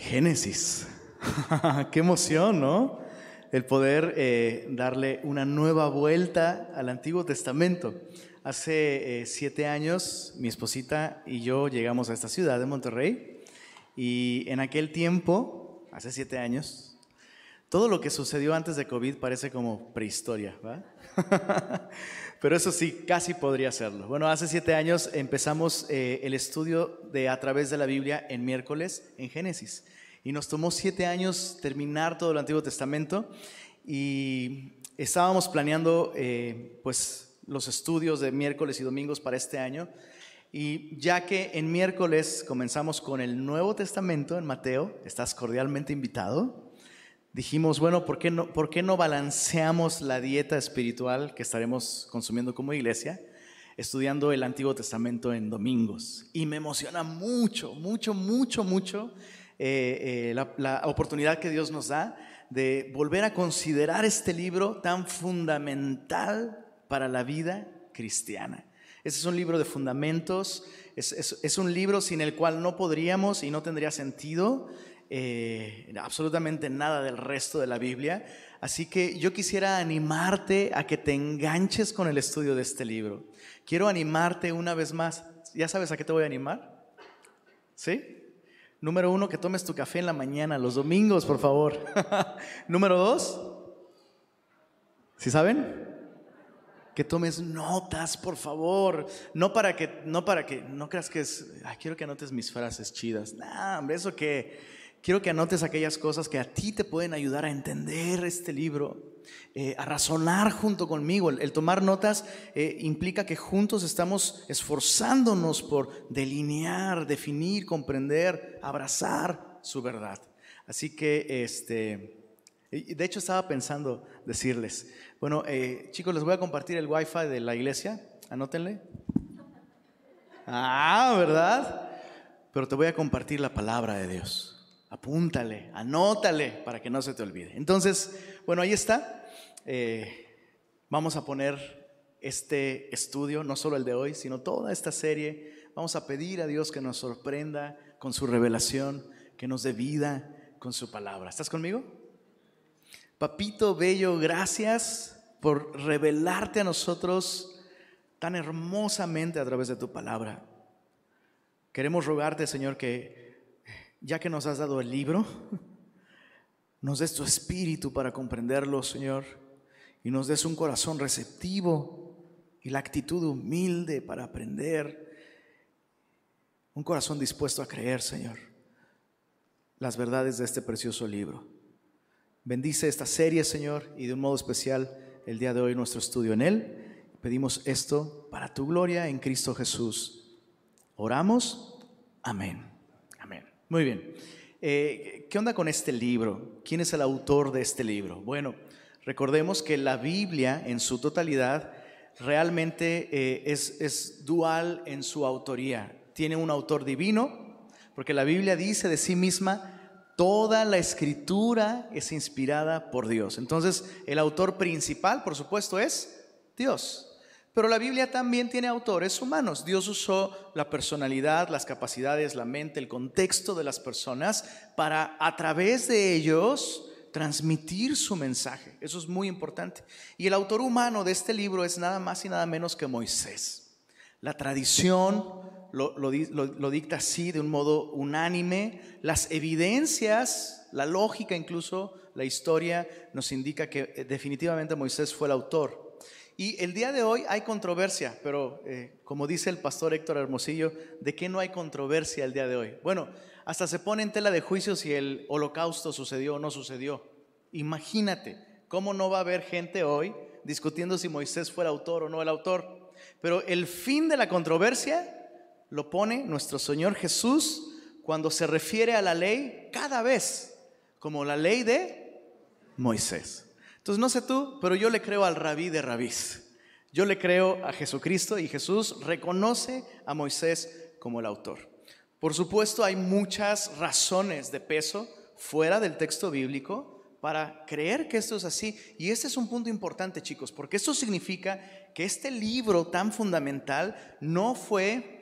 Génesis. Qué emoción, ¿no? El poder eh, darle una nueva vuelta al Antiguo Testamento. Hace eh, siete años mi esposita y yo llegamos a esta ciudad de Monterrey y en aquel tiempo, hace siete años, todo lo que sucedió antes de COVID parece como prehistoria, ¿va? Pero eso sí, casi podría serlo. Bueno, hace siete años empezamos eh, el estudio de a través de la Biblia en miércoles en Génesis. Y nos tomó siete años terminar todo el Antiguo Testamento y estábamos planeando eh, pues los estudios de miércoles y domingos para este año. Y ya que en miércoles comenzamos con el Nuevo Testamento en Mateo, estás cordialmente invitado dijimos, bueno, ¿por qué, no, ¿por qué no balanceamos la dieta espiritual que estaremos consumiendo como iglesia? estudiando el Antiguo Testamento en domingos. Y me emociona mucho, mucho, mucho, mucho eh, eh, la, oportunidad que Dios nos da de volver a considerar este libro tan fundamental para la vida cristiana. Este es un libro de fundamentos, es, es un libro sin el cual no podríamos y no tendría sentido eh, absolutamente nada del resto de la Biblia. Así que yo quisiera animarte a que te enganches con el estudio de este libro. Quiero animarte una vez más. ¿Ya sabes a qué te voy a animar? ¿Sí? Número uno, que tomes tu café en la mañana, los domingos, por favor. Número dos, ¿sí saben? Que tomes notas, por favor. No para que, no para que, no creas que es, quiero que anotes mis frases chidas. No, hombre, eso que quiero que anotes aquellas cosas que a ti te pueden ayudar a entender este libro, eh, a razonar junto conmigo. El, tomar notas eh, implica que juntos estamos esforzándonos por delinear, definir, comprender, abrazar su verdad. Así que, este, de hecho estaba pensando decirles, bueno, eh, chicos, les voy a compartir el wifi de la iglesia, anótenle. Ah, ¿verdad? Pero te voy a compartir la palabra de Dios apúntale, anótale para que no se te olvide. Entonces, bueno, ahí está. Eh, vamos a poner este estudio, no solo el de hoy, sino toda esta serie. Vamos a pedir a Dios que nos sorprenda con su revelación, que nos dé vida con su palabra. ¿Estás conmigo? Papito Bello, gracias por revelarte a nosotros tan hermosamente a través de tu palabra. Queremos rogarte, Señor, que ya que nos has dado el libro, nos des tu espíritu para comprenderlo, Señor, y nos des un corazón receptivo y la actitud humilde para aprender, un corazón dispuesto a creer, Señor, las verdades de este precioso libro. Bendice esta serie, Señor, y de un modo especial el día de hoy nuestro estudio en él. Pedimos esto para tu gloria en Cristo Jesús. Oramos. Amén. Muy bien. Eh, ¿Qué onda con este libro? ¿Quién es el autor de este libro? Bueno, recordemos que la Biblia en su totalidad realmente eh, es, es dual en su autoría. Tiene un autor divino, porque la Biblia dice de sí misma, toda la escritura es inspirada por Dios. Entonces, el autor principal, por supuesto, es Dios. Pero la Biblia también tiene autores humanos. Dios usó la personalidad, las capacidades, la mente, el contexto de las personas para a través de ellos transmitir su mensaje. Eso es muy importante. Y el autor humano de este libro es nada más y nada menos que Moisés. La tradición lo, lo, dicta así de un modo unánime. Las evidencias, la lógica incluso, la historia nos indica que eh, definitivamente Moisés fue el autor. Y el día de hoy hay controversia, pero eh, como dice el pastor Héctor Hermosillo, ¿de qué no hay controversia el día de hoy? Bueno, hasta se pone en tela de juicio si el holocausto sucedió o no sucedió. Imagínate, ¿cómo no va a haber gente hoy discutiendo si Moisés fue el autor o no el autor? Pero el fin de la controversia lo pone nuestro Señor Jesús cuando se refiere a la ley cada vez como la ley de Moisés. Entonces, no sé tú, pero yo le creo al rabí de rabís. Yo le creo a Jesucristo y Jesús reconoce a Moisés como el autor. Por supuesto, hay muchas razones de peso fuera del texto bíblico para creer que esto es así. Y este es un punto importante, chicos, porque esto significa que este libro tan fundamental no fue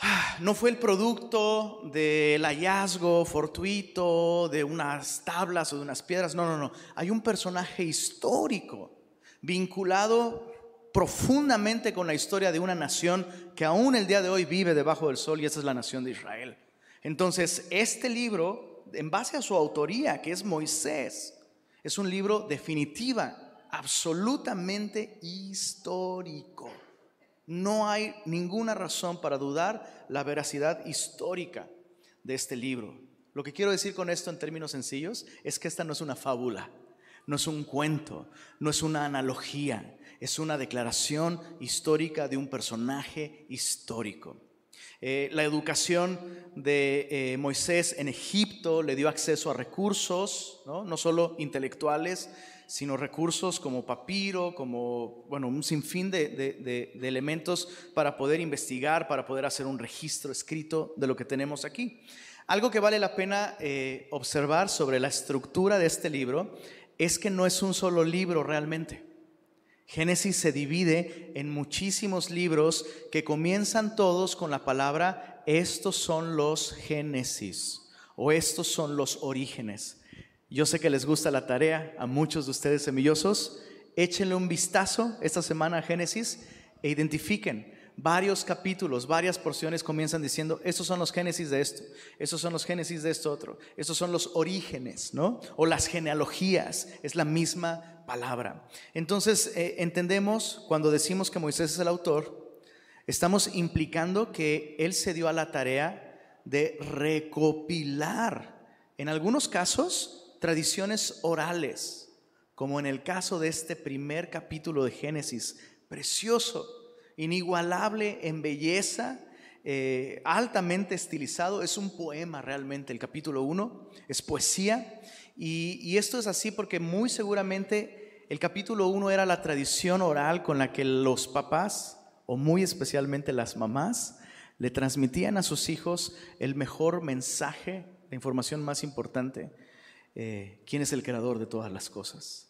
no fue el producto del hallazgo fortuito de unas tablas o de unas piedras, no, no, no. Hay un personaje histórico vinculado profundamente con la historia de una nación que aún el día de hoy vive debajo del sol y esa es la nación de Israel. Entonces, este libro, en base a su autoría, que es Moisés, es un libro definitiva, absolutamente histórico. No hay ninguna razón para dudar la veracidad histórica de este libro. Lo que quiero decir con esto en términos sencillos es que esta no es una fábula, no es un cuento, no es una analogía, es una declaración histórica de un personaje histórico. Eh, la educación de eh, Moisés en Egipto le dio acceso a recursos, no, no solo intelectuales, sino recursos como papiro, como, bueno, un sinfín de, elementos para poder investigar, para poder hacer un registro escrito de lo que tenemos aquí. Algo que vale la pena eh, observar sobre la estructura de este libro es que no es un solo libro realmente. Génesis se divide en muchísimos libros que comienzan todos con la palabra, estos son los Génesis o estos son los orígenes. Yo sé que les gusta la tarea a muchos de ustedes semillosos. Échenle un vistazo esta semana a Génesis e identifiquen varios capítulos, varias porciones comienzan diciendo, estos son los génesis de esto, estos son los génesis de esto otro, estos son los orígenes, ¿no? O las genealogías, es la misma palabra. Entonces, eh, entendemos cuando decimos que Moisés es el autor, estamos implicando que él se dio a la tarea de recopilar, en algunos casos, tradiciones orales, como en el caso de este primer capítulo de Génesis, precioso, inigualable en belleza, eh, altamente estilizado, es un poema realmente, el capítulo 1, es poesía, y, y esto es así porque muy seguramente el capítulo 1 era la tradición oral con la que los papás, o muy especialmente las mamás, le transmitían a sus hijos el mejor mensaje, la información más importante eh, quién es el creador de todas las cosas.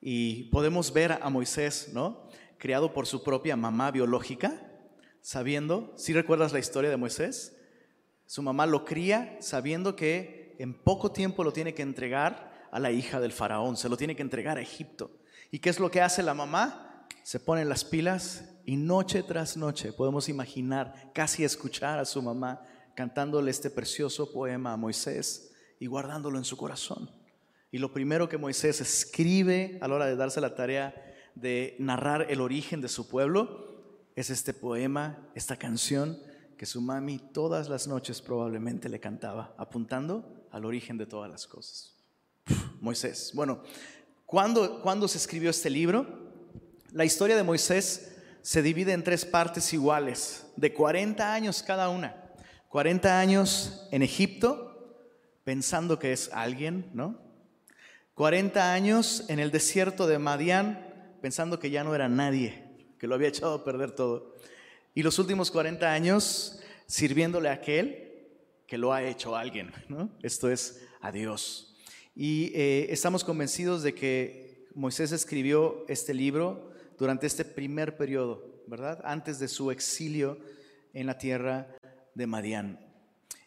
Y podemos ver a Moisés, ¿no? Criado por su propia mamá biológica, sabiendo, si recuerdas la historia de Moisés, su mamá lo cría sabiendo que en poco tiempo lo tiene que entregar a la hija del faraón, se lo tiene que entregar a Egipto. ¿Y qué es lo que hace la mamá? Se pone las pilas y noche tras noche podemos imaginar, casi escuchar a su mamá cantándole este precioso poema a Moisés y guardándolo en su corazón. Y lo primero que Moisés escribe a la hora de darse la tarea de narrar el origen de su pueblo es este poema, esta canción que su mami todas las noches probablemente le cantaba, apuntando al origen de todas las cosas. Moisés. Bueno, ¿cuándo, ¿cuándo se escribió este libro? La historia de Moisés se divide en tres partes iguales, de 40 años cada una. 40 años en Egipto, pensando que es alguien, ¿no? 40 años en el desierto de Madián, pensando que ya no era nadie, que lo había echado a perder todo. Y los últimos 40 años sirviéndole a aquel que lo ha hecho alguien, ¿no? Esto es a Dios. Y eh, estamos convencidos de que Moisés escribió este libro durante este primer periodo, ¿verdad? Antes de su exilio en la tierra de Madián.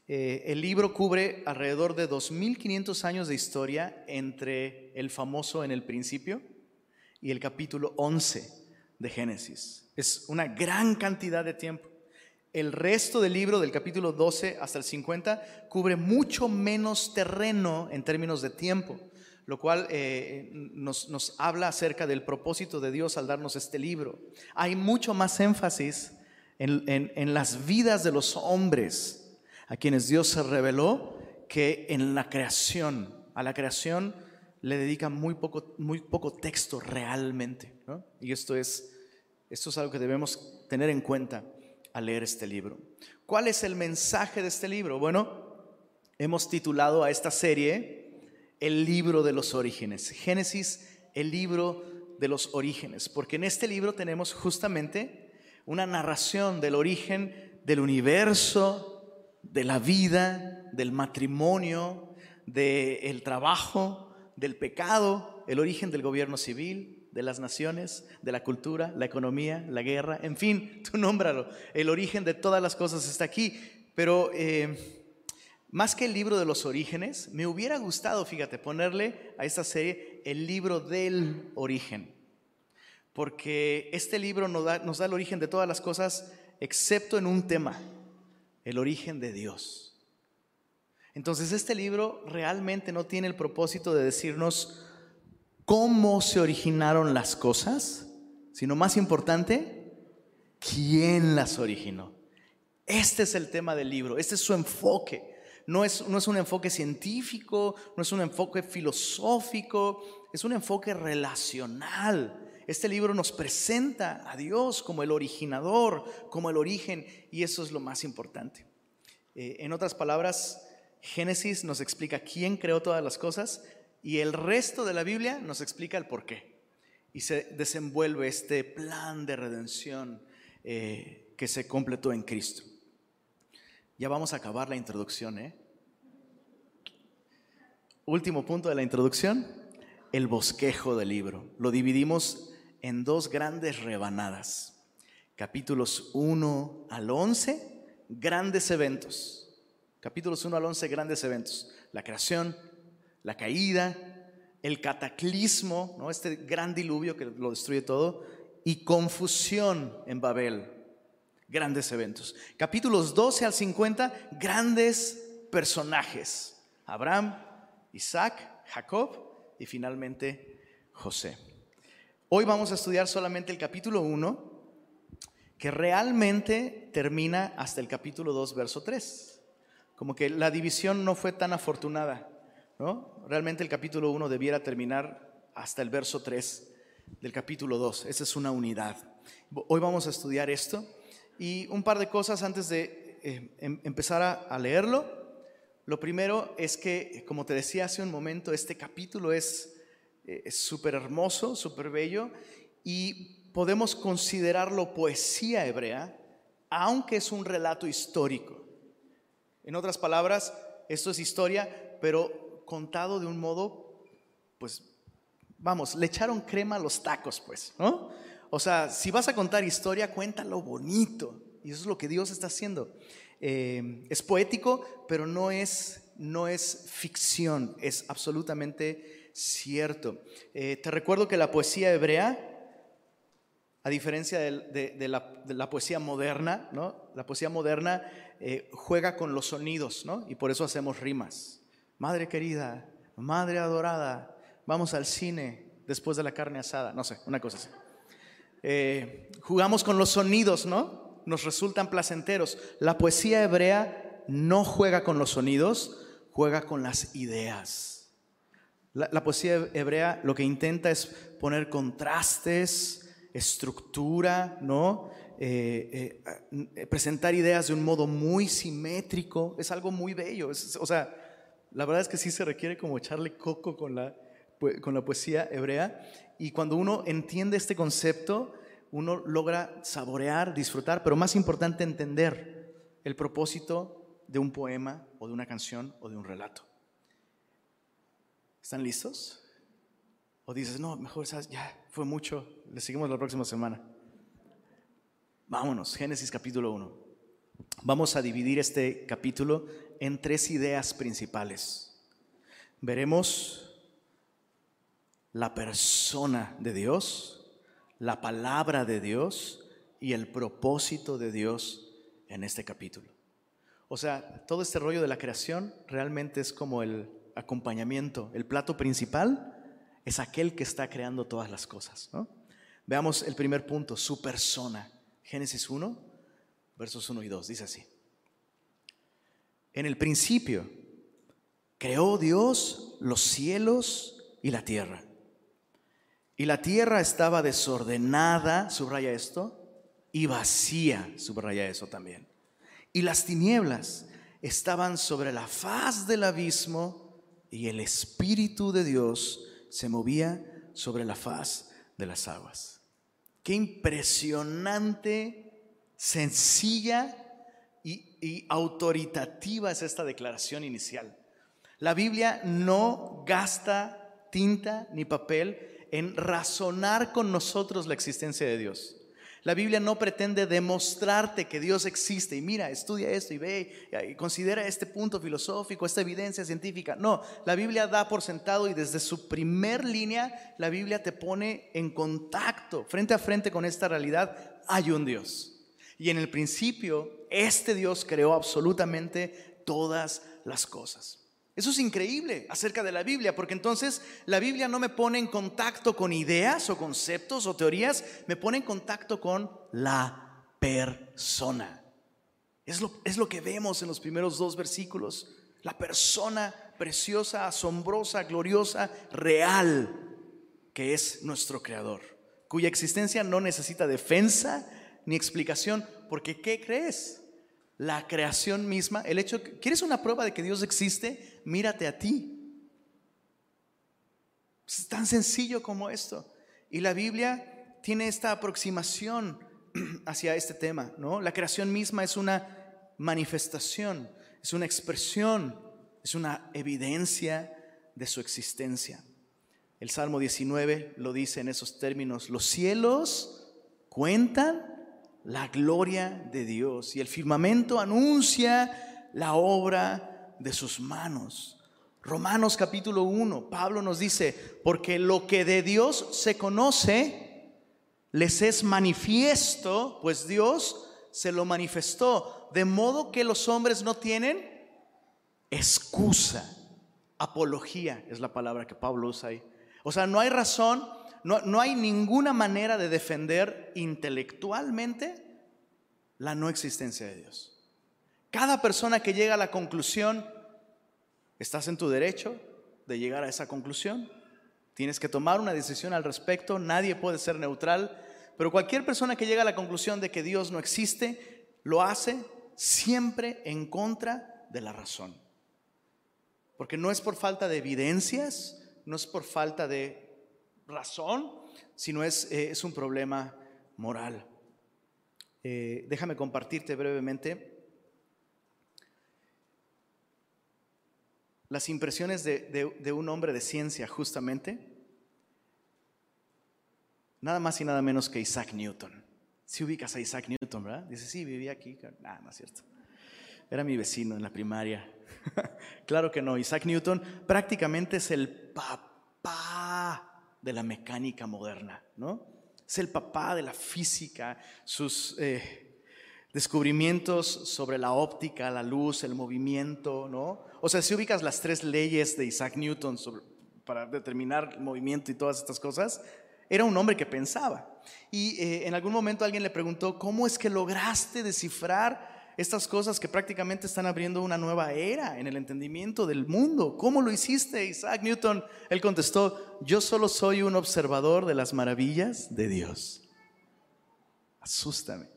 Eh, el libro cubre alrededor de 2.500 años de historia entre el famoso en el principio y el capítulo 11 de Génesis. Es una gran cantidad de tiempo. El resto del libro, del capítulo 12 hasta el 50, cubre mucho menos terreno en términos de tiempo, lo cual eh, nos, habla acerca del propósito de Dios al darnos este libro. Hay mucho más énfasis en las vidas de los hombres a quienes Dios se reveló que en la creación, a la creación le dedica muy poco, muy poco texto realmente. Y esto es, esto es algo que debemos tener en cuenta al leer este libro. ¿Cuál es el mensaje de este libro? Bueno, hemos titulado a esta serie El libro de los orígenes. Génesis, el libro de los orígenes, porque en este libro tenemos justamente una narración del origen del universo, de la vida, del matrimonio, del trabajo, del pecado, el origen del gobierno civil, de las naciones, de la cultura, la economía, la guerra, en fin, tú nómbralo. El origen de todas las cosas está aquí. Pero eh, más que el libro de los orígenes, me hubiera gustado, fíjate, ponerle a esta serie el libro del origen. Porque este libro nos da, nos da el origen de todas las cosas, excepto en un tema, el origen de Dios. Entonces este libro realmente no tiene el propósito de decirnos cómo se originaron las cosas, sino más importante, quién las originó. Este es el tema del libro, este es su enfoque. No es, no es un enfoque científico, no es un enfoque filosófico, es un enfoque relacional. Este libro nos presenta a Dios como el originador, como el origen, y eso es lo más importante. Eh, en otras palabras, Génesis nos explica quién creó todas las cosas y el resto de la Biblia nos explica el por qué. Y se desenvuelve este plan de redención eh, que se completó en Cristo. Ya vamos a acabar la introducción. ¿eh? Último punto de la introducción, el bosquejo del libro. Lo dividimos en dos grandes rebanadas. Capítulos 1 al 11, grandes eventos Capítulos 1 al 11, grandes eventos. La creación, la caída, el cataclismo, ¿no? este gran diluvio que lo destruye todo, y confusión en Babel. Grandes eventos. Capítulos 12 al 50, grandes personajes. Abraham, Isaac, Jacob y finalmente José. Hoy vamos a estudiar solamente el capítulo 1, que realmente termina hasta el capítulo 2, verso 3 como que la división no fue tan afortunada, ¿no? Realmente el capítulo 1 debiera terminar hasta el verso 3 del capítulo 2. Esa es una unidad. Hoy vamos a estudiar esto y un par de cosas antes de eh, em, empezar a, leerlo. Lo primero es que, como te decía hace un momento, este capítulo es eh, súper hermoso, súper bello y podemos considerarlo poesía hebrea, aunque es un relato histórico. En otras palabras, esto es historia, pero contado de un modo, pues, vamos, le echaron crema a los tacos, pues, ¿no? O sea, si vas a contar historia, cuéntalo bonito. Y eso es lo que Dios está haciendo. Eh, es poético, pero no es, no es ficción, es absolutamente cierto. Eh, te recuerdo que la poesía hebrea, a diferencia de, la, de, la, poesía moderna, ¿no? La poesía moderna eh, juega con los sonidos, ¿no? Y por eso hacemos rimas. Madre querida, madre adorada, vamos al cine después de la carne asada, no sé, una cosa así. Eh, jugamos con los sonidos, ¿no? Nos resultan placenteros. La poesía hebrea no juega con los sonidos, juega con las ideas. La, poesía hebrea lo que intenta es poner contrastes, estructura, ¿no? Eh, eh, presentar ideas de un modo muy simétrico, es algo muy bello. o sea, la verdad es que sí se requiere como echarle coco con la, con la poesía hebrea. Y cuando uno entiende este concepto, uno logra saborear, disfrutar, pero más importante, entender el propósito de un poema o de una canción o de un relato. ¿Están listos? O dices, no, mejor ya fue mucho, le seguimos la próxima semana. Vámonos, Génesis capítulo 1. Vamos a dividir este capítulo en tres ideas principales. Veremos la persona de Dios, la palabra de Dios y el propósito de Dios en este capítulo. O sea, todo este rollo de la creación realmente es como el acompañamiento. El plato principal es aquel que está creando todas las cosas. Veamos el primer punto, su persona. Génesis 1, versos 1 y 2, dice así. En el principio creó Dios los cielos y la tierra. Y la tierra estaba desordenada, subraya esto, y vacía, subraya eso también. Y las tinieblas estaban sobre la faz del abismo y el Espíritu de Dios se movía sobre la faz de las aguas. Qué impresionante, sencilla y, autoritativa es esta declaración inicial. La Biblia no gasta tinta ni papel en razonar con nosotros la existencia de Dios. La Biblia no pretende demostrarte que Dios existe y mira, estudia esto y ve y considera este punto filosófico, esta evidencia científica. No, la Biblia da por sentado y desde su primer línea la Biblia te pone en contacto frente a frente con esta realidad. Hay un Dios. Y en el principio, este Dios creó absolutamente todas las cosas. Eso es increíble acerca de la Biblia, porque entonces la Biblia no me pone en contacto con ideas o conceptos o teorías, me pone en contacto con la persona. Es lo, es lo que vemos en los primeros dos versículos. La persona preciosa, asombrosa, gloriosa, real, que es nuestro Creador, cuya existencia no necesita defensa ni explicación, porque ¿qué crees? La creación misma, el hecho, ¿quieres una prueba de que Dios existe? Mírate a ti. Es tan sencillo como esto. Y la Biblia tiene esta aproximación hacia este tema, ¿no? La creación misma es una manifestación, es una expresión, es una evidencia de su existencia. El Salmo 19 lo dice en esos términos, los cielos cuentan la gloria de Dios y el firmamento anuncia la obra de sus manos. Romanos capítulo 1, Pablo nos dice, porque lo que de Dios se conoce les es manifiesto, pues Dios se lo manifestó, de modo que los hombres no tienen excusa. Apología es la palabra que Pablo usa ahí. O sea, no hay razón no, hay ninguna manera de defender intelectualmente la no existencia de Dios. Cada persona que llega a la conclusión, estás en tu derecho de llegar a esa conclusión. Tienes que tomar una decisión al respecto, nadie puede ser neutral, pero cualquier persona que llega a la conclusión de que Dios no existe, lo hace siempre en contra de la razón. Porque no es por falta de evidencias, no es por falta de razón, sino es, eh, es un problema moral. Eh, déjame compartirte brevemente las impresiones de, un hombre de ciencia, justamente. Nada más y nada menos que Isaac Newton. Si ubicas a Isaac Newton, ¿verdad? Dice, sí, vivía aquí. Nada, no cierto. Era mi vecino en la primaria. claro que no. Isaac Newton prácticamente es el papá de la mecánica moderna, ¿no? Es el papá de la física, sus eh, descubrimientos sobre la óptica, la luz, el movimiento, ¿no? O sea, si ubicas las tres leyes de Isaac Newton para determinar el movimiento y todas estas cosas, era un hombre que pensaba. Y eh, en algún momento alguien le preguntó, ¿cómo es que lograste descifrar estas cosas que prácticamente están abriendo una nueva era en el entendimiento del mundo. ¿Cómo lo hiciste, Isaac Newton? Él contestó, yo solo soy un observador de las maravillas de Dios. Asústame.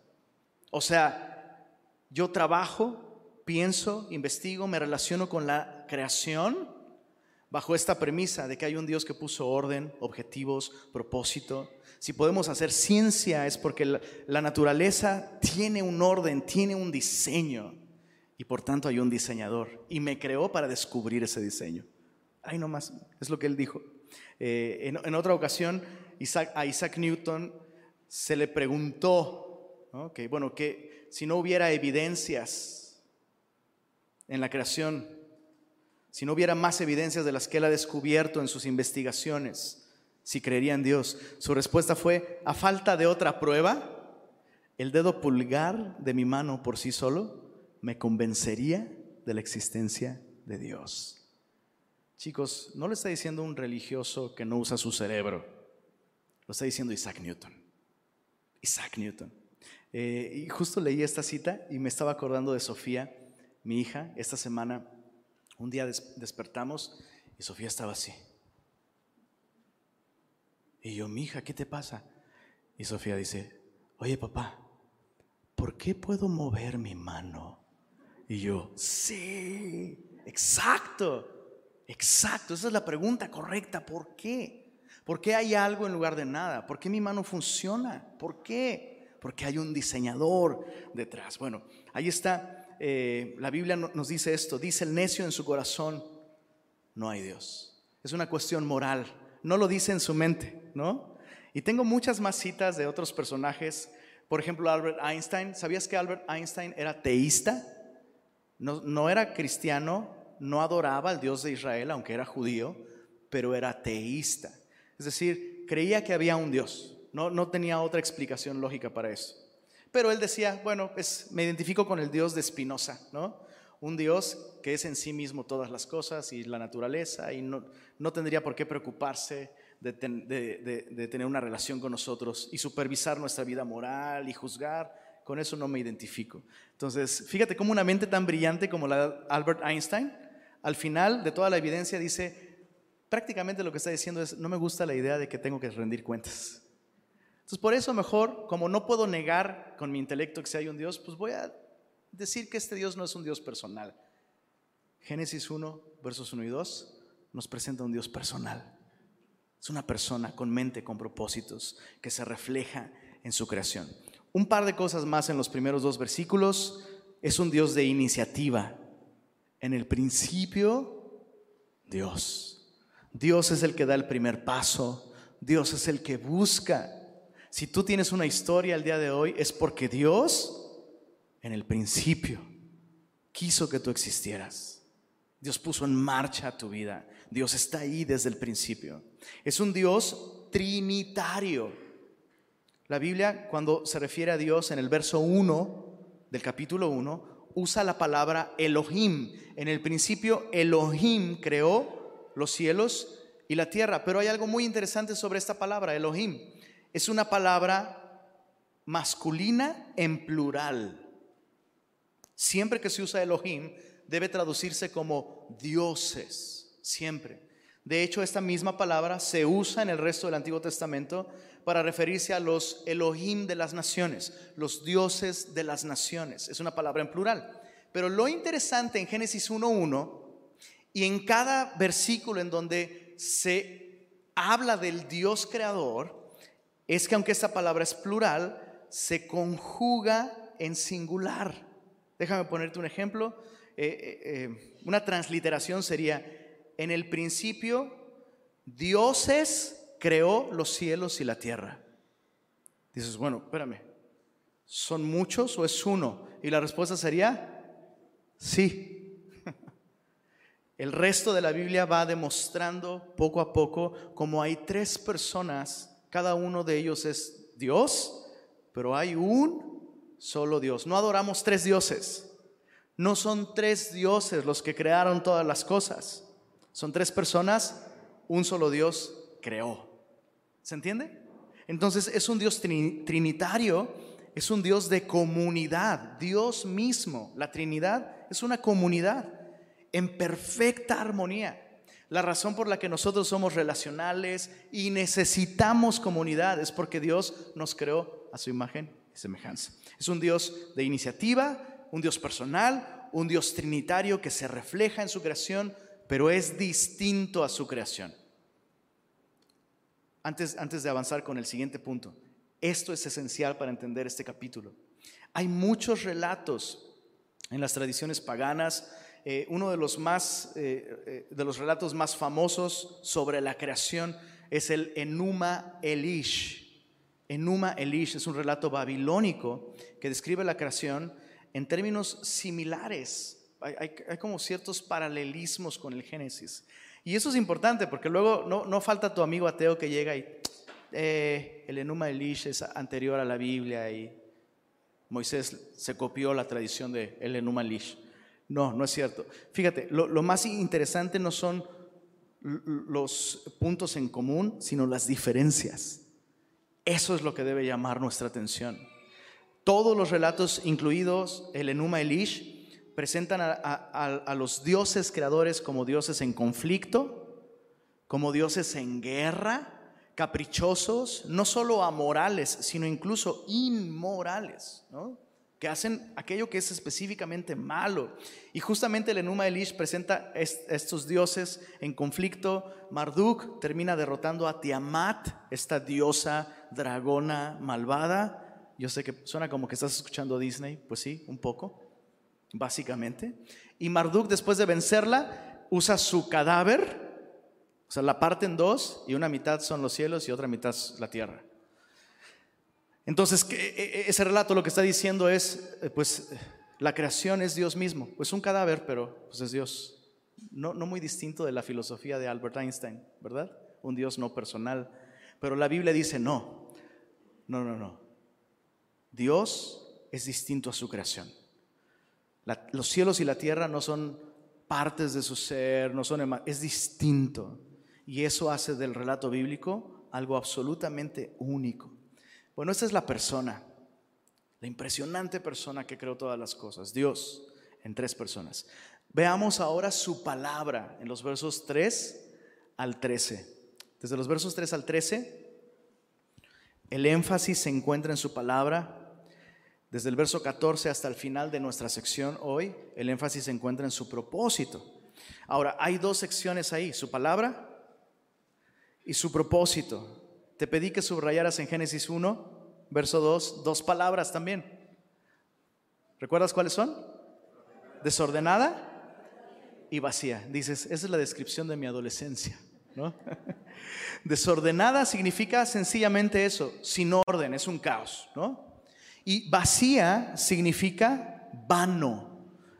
O sea, yo trabajo, pienso, investigo, me relaciono con la creación bajo esta premisa de que hay un Dios que puso orden, objetivos, propósito, si podemos hacer ciencia es porque la, naturaleza tiene un orden, tiene un diseño y por tanto hay un diseñador y me creó para descubrir ese diseño. Ay, no más, es lo que él dijo. Eh, en, otra ocasión, a Isaac Newton se le preguntó, bueno, que si no hubiera evidencias en la creación, si no hubiera más evidencias de las que él ha descubierto en sus investigaciones, si creería en Dios. Su respuesta fue, a falta de otra prueba, el dedo pulgar de mi mano por sí solo me convencería de la existencia de Dios. Chicos, no le está diciendo un religioso que no usa su cerebro, lo está diciendo Isaac Newton. Isaac Newton. Eh, y justo leí esta cita y me estaba acordando de Sofía, mi hija, esta semana, un día despertamos y Sofía estaba así. Y yo, mi hija, ¿qué te pasa? Y Sofía dice, oye papá, ¿por qué puedo mover mi mano? Y yo, sí, exacto, exacto, esa es la pregunta correcta, ¿por qué? ¿Por qué hay algo en lugar de nada? ¿Por qué mi mano funciona? ¿Por qué? Porque hay un diseñador detrás. Bueno, ahí está, eh, la Biblia nos dice esto, dice el necio en su corazón, no hay Dios. Es una cuestión moral no lo dice en su mente, ¿no? Y tengo muchas más citas de otros personajes. Por ejemplo, Albert Einstein. ¿Sabías que Albert Einstein era teísta? No, no era cristiano, no adoraba al Dios de Israel, aunque era judío, pero era teísta. Es decir, creía que había un Dios. No, no tenía otra explicación lógica para eso. Pero él decía, bueno, me identifico con el Dios de Spinoza, ¿no? Un Dios que es en sí mismo todas las cosas y la naturaleza y no, no tendría por qué preocuparse de, tener una relación con nosotros y supervisar nuestra vida moral y juzgar. Con eso no me identifico. Entonces, fíjate cómo una mente tan brillante como la de Albert Einstein, al final de toda la evidencia dice, prácticamente lo que está diciendo es, no me gusta la idea de que tengo que rendir cuentas. Entonces, por eso mejor, como no puedo negar con mi intelecto que si hay un Dios, pues voy a decir que este Dios no es un Dios personal. Génesis 1, versos 1 y 2 nos presenta un Dios personal. Es una persona con mente, con propósitos, que se refleja en su creación. Un par de cosas más en los primeros dos versículos. Es un Dios de iniciativa. En el principio, Dios. Dios es el que da el primer paso. Dios es el que busca si tú tienes una historia el día de hoy, es porque Dios en el principio quiso que tú existieras. Dios puso en marcha tu vida. Dios está ahí desde el principio. Es un Dios trinitario. La Biblia, cuando se refiere a Dios en el verso 1 del capítulo 1, usa la palabra Elohim. En el principio, Elohim creó los cielos y la tierra. Pero hay algo muy interesante sobre esta palabra, Elohim es una palabra masculina en plural. Siempre que se usa Elohim, debe traducirse como dioses, siempre. De hecho, esta misma palabra se usa en el resto del Antiguo Testamento para referirse a los Elohim de las naciones, los dioses de las naciones. Es una palabra en plural. Pero lo interesante en Génesis 1.1 y en cada versículo en donde se habla del Dios creador, es que aunque esta palabra es plural, se conjuga en singular. Déjame ponerte un ejemplo. Eh, eh, eh, una transliteración sería, en el principio, dioses creó los cielos y la tierra. Dices, bueno, espérame, ¿son muchos o es uno? Y la respuesta sería, sí. El resto de la Biblia va demostrando poco a poco cómo hay tres personas cada uno de ellos es Dios, pero hay un solo Dios. No adoramos tres dioses. No son tres dioses los que crearon todas las cosas. Son tres personas, un solo Dios creó. ¿Se entiende? Entonces es un Dios trinitario, es un Dios de comunidad. Dios mismo, la Trinidad, es una comunidad en perfecta armonía. La razón por la que nosotros somos relacionales y necesitamos comunidad es porque Dios nos creó a su imagen semejanza. Es un Dios de iniciativa, un Dios personal, un Dios trinitario que se refleja en su creación, pero es distinto a su creación. Antes, antes de avanzar con el siguiente punto, esto es esencial para entender este capítulo. Hay muchos relatos en las tradiciones paganas eh, uno de los, más, eh, eh, de los relatos más famosos sobre la creación es el Enuma Elish. Enuma Elish es un relato babilónico que describe la creación en términos similares. Hay, como ciertos paralelismos con el Génesis. Y eso es importante porque luego no, no falta tu amigo ateo que llega y el Enuma Elish es anterior a la Biblia y Moisés se copió la tradición de el Enuma Elish. No, no es cierto. Fíjate, lo, más interesante no son los puntos en común, sino las diferencias. Eso es lo que debe llamar nuestra atención. Todos los relatos, incluidos el Enuma Elish, presentan a, los dioses creadores como dioses en conflicto, como dioses en guerra, caprichosos, no solo amorales, sino incluso inmorales. ¿no? Hacen aquello que es específicamente malo. Y justamente el Enuma Elish presenta estos dioses en conflicto. Marduk termina derrotando a Tiamat, esta diosa dragona malvada. Yo sé que suena como que estás escuchando Disney, pues sí, un poco, básicamente. Y Marduk, después de vencerla, usa su cadáver, o sea, la parte en dos y una mitad son los cielos y otra mitad la tierra. Entonces, e, e, ese relato lo que está diciendo es, eh, pues, la creación es Dios mismo. Pues un cadáver, pero pues es Dios. No, no muy distinto de la filosofía de Albert Einstein, ¿verdad? Un Dios no personal. Pero la Biblia dice, no, no, no, no. Dios es distinto a su creación. los cielos y la tierra no son partes de su ser, no son, es distinto. Y eso hace del relato bíblico algo absolutamente único. Bueno, esta es la persona, la impresionante persona que creó todas las cosas, Dios, en tres personas. Veamos ahora su palabra en los versos 3 al 13. Desde los versos 3 al 13, el énfasis se encuentra en su palabra. Desde el verso 14 hasta el final de nuestra sección hoy, el énfasis se encuentra en su propósito. Ahora, hay dos secciones ahí, su palabra y su propósito. Te pedí que subrayaras en Génesis 1, verso 2, dos palabras también. ¿Recuerdas cuáles son? Desordenada y vacía. Dices, esa es la descripción de mi adolescencia. ¿no? Desordenada significa sencillamente eso, sin orden, es un caos. ¿no? Y vacía significa vano,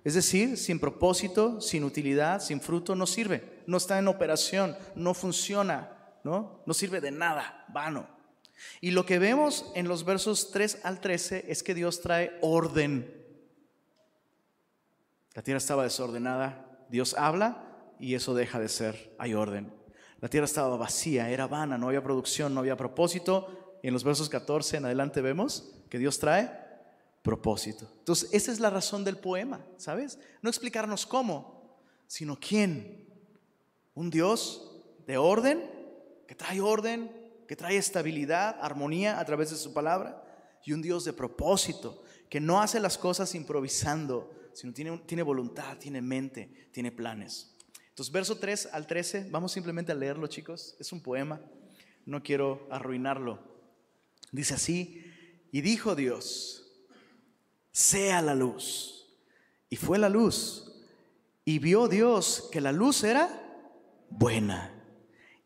es decir, sin propósito, sin utilidad, sin fruto, no sirve, no está en operación, no funciona, ¿no? No sirve de nada, vano. Y lo que vemos en los versos 3 al 13 es que Dios trae orden. La tierra estaba desordenada, Dios habla y eso deja de ser, hay orden. La tierra estaba vacía, era vana, no había producción, no había propósito. Y en los versos 14 en adelante vemos que Dios trae propósito. Entonces, esa es la razón del poema, ¿sabes? No explicarnos cómo, sino quién. Un Dios de orden que trae orden, que trae estabilidad, armonía a través de su palabra, y un Dios de propósito, que no hace las cosas improvisando, sino tiene, tiene voluntad, tiene mente, tiene planes. Entonces, verso 3 al 13, vamos simplemente a leerlo, chicos. Es un poema, no quiero arruinarlo. Dice así, y dijo Dios, sea la luz. Y fue la luz. Y vio Dios que la luz era buena.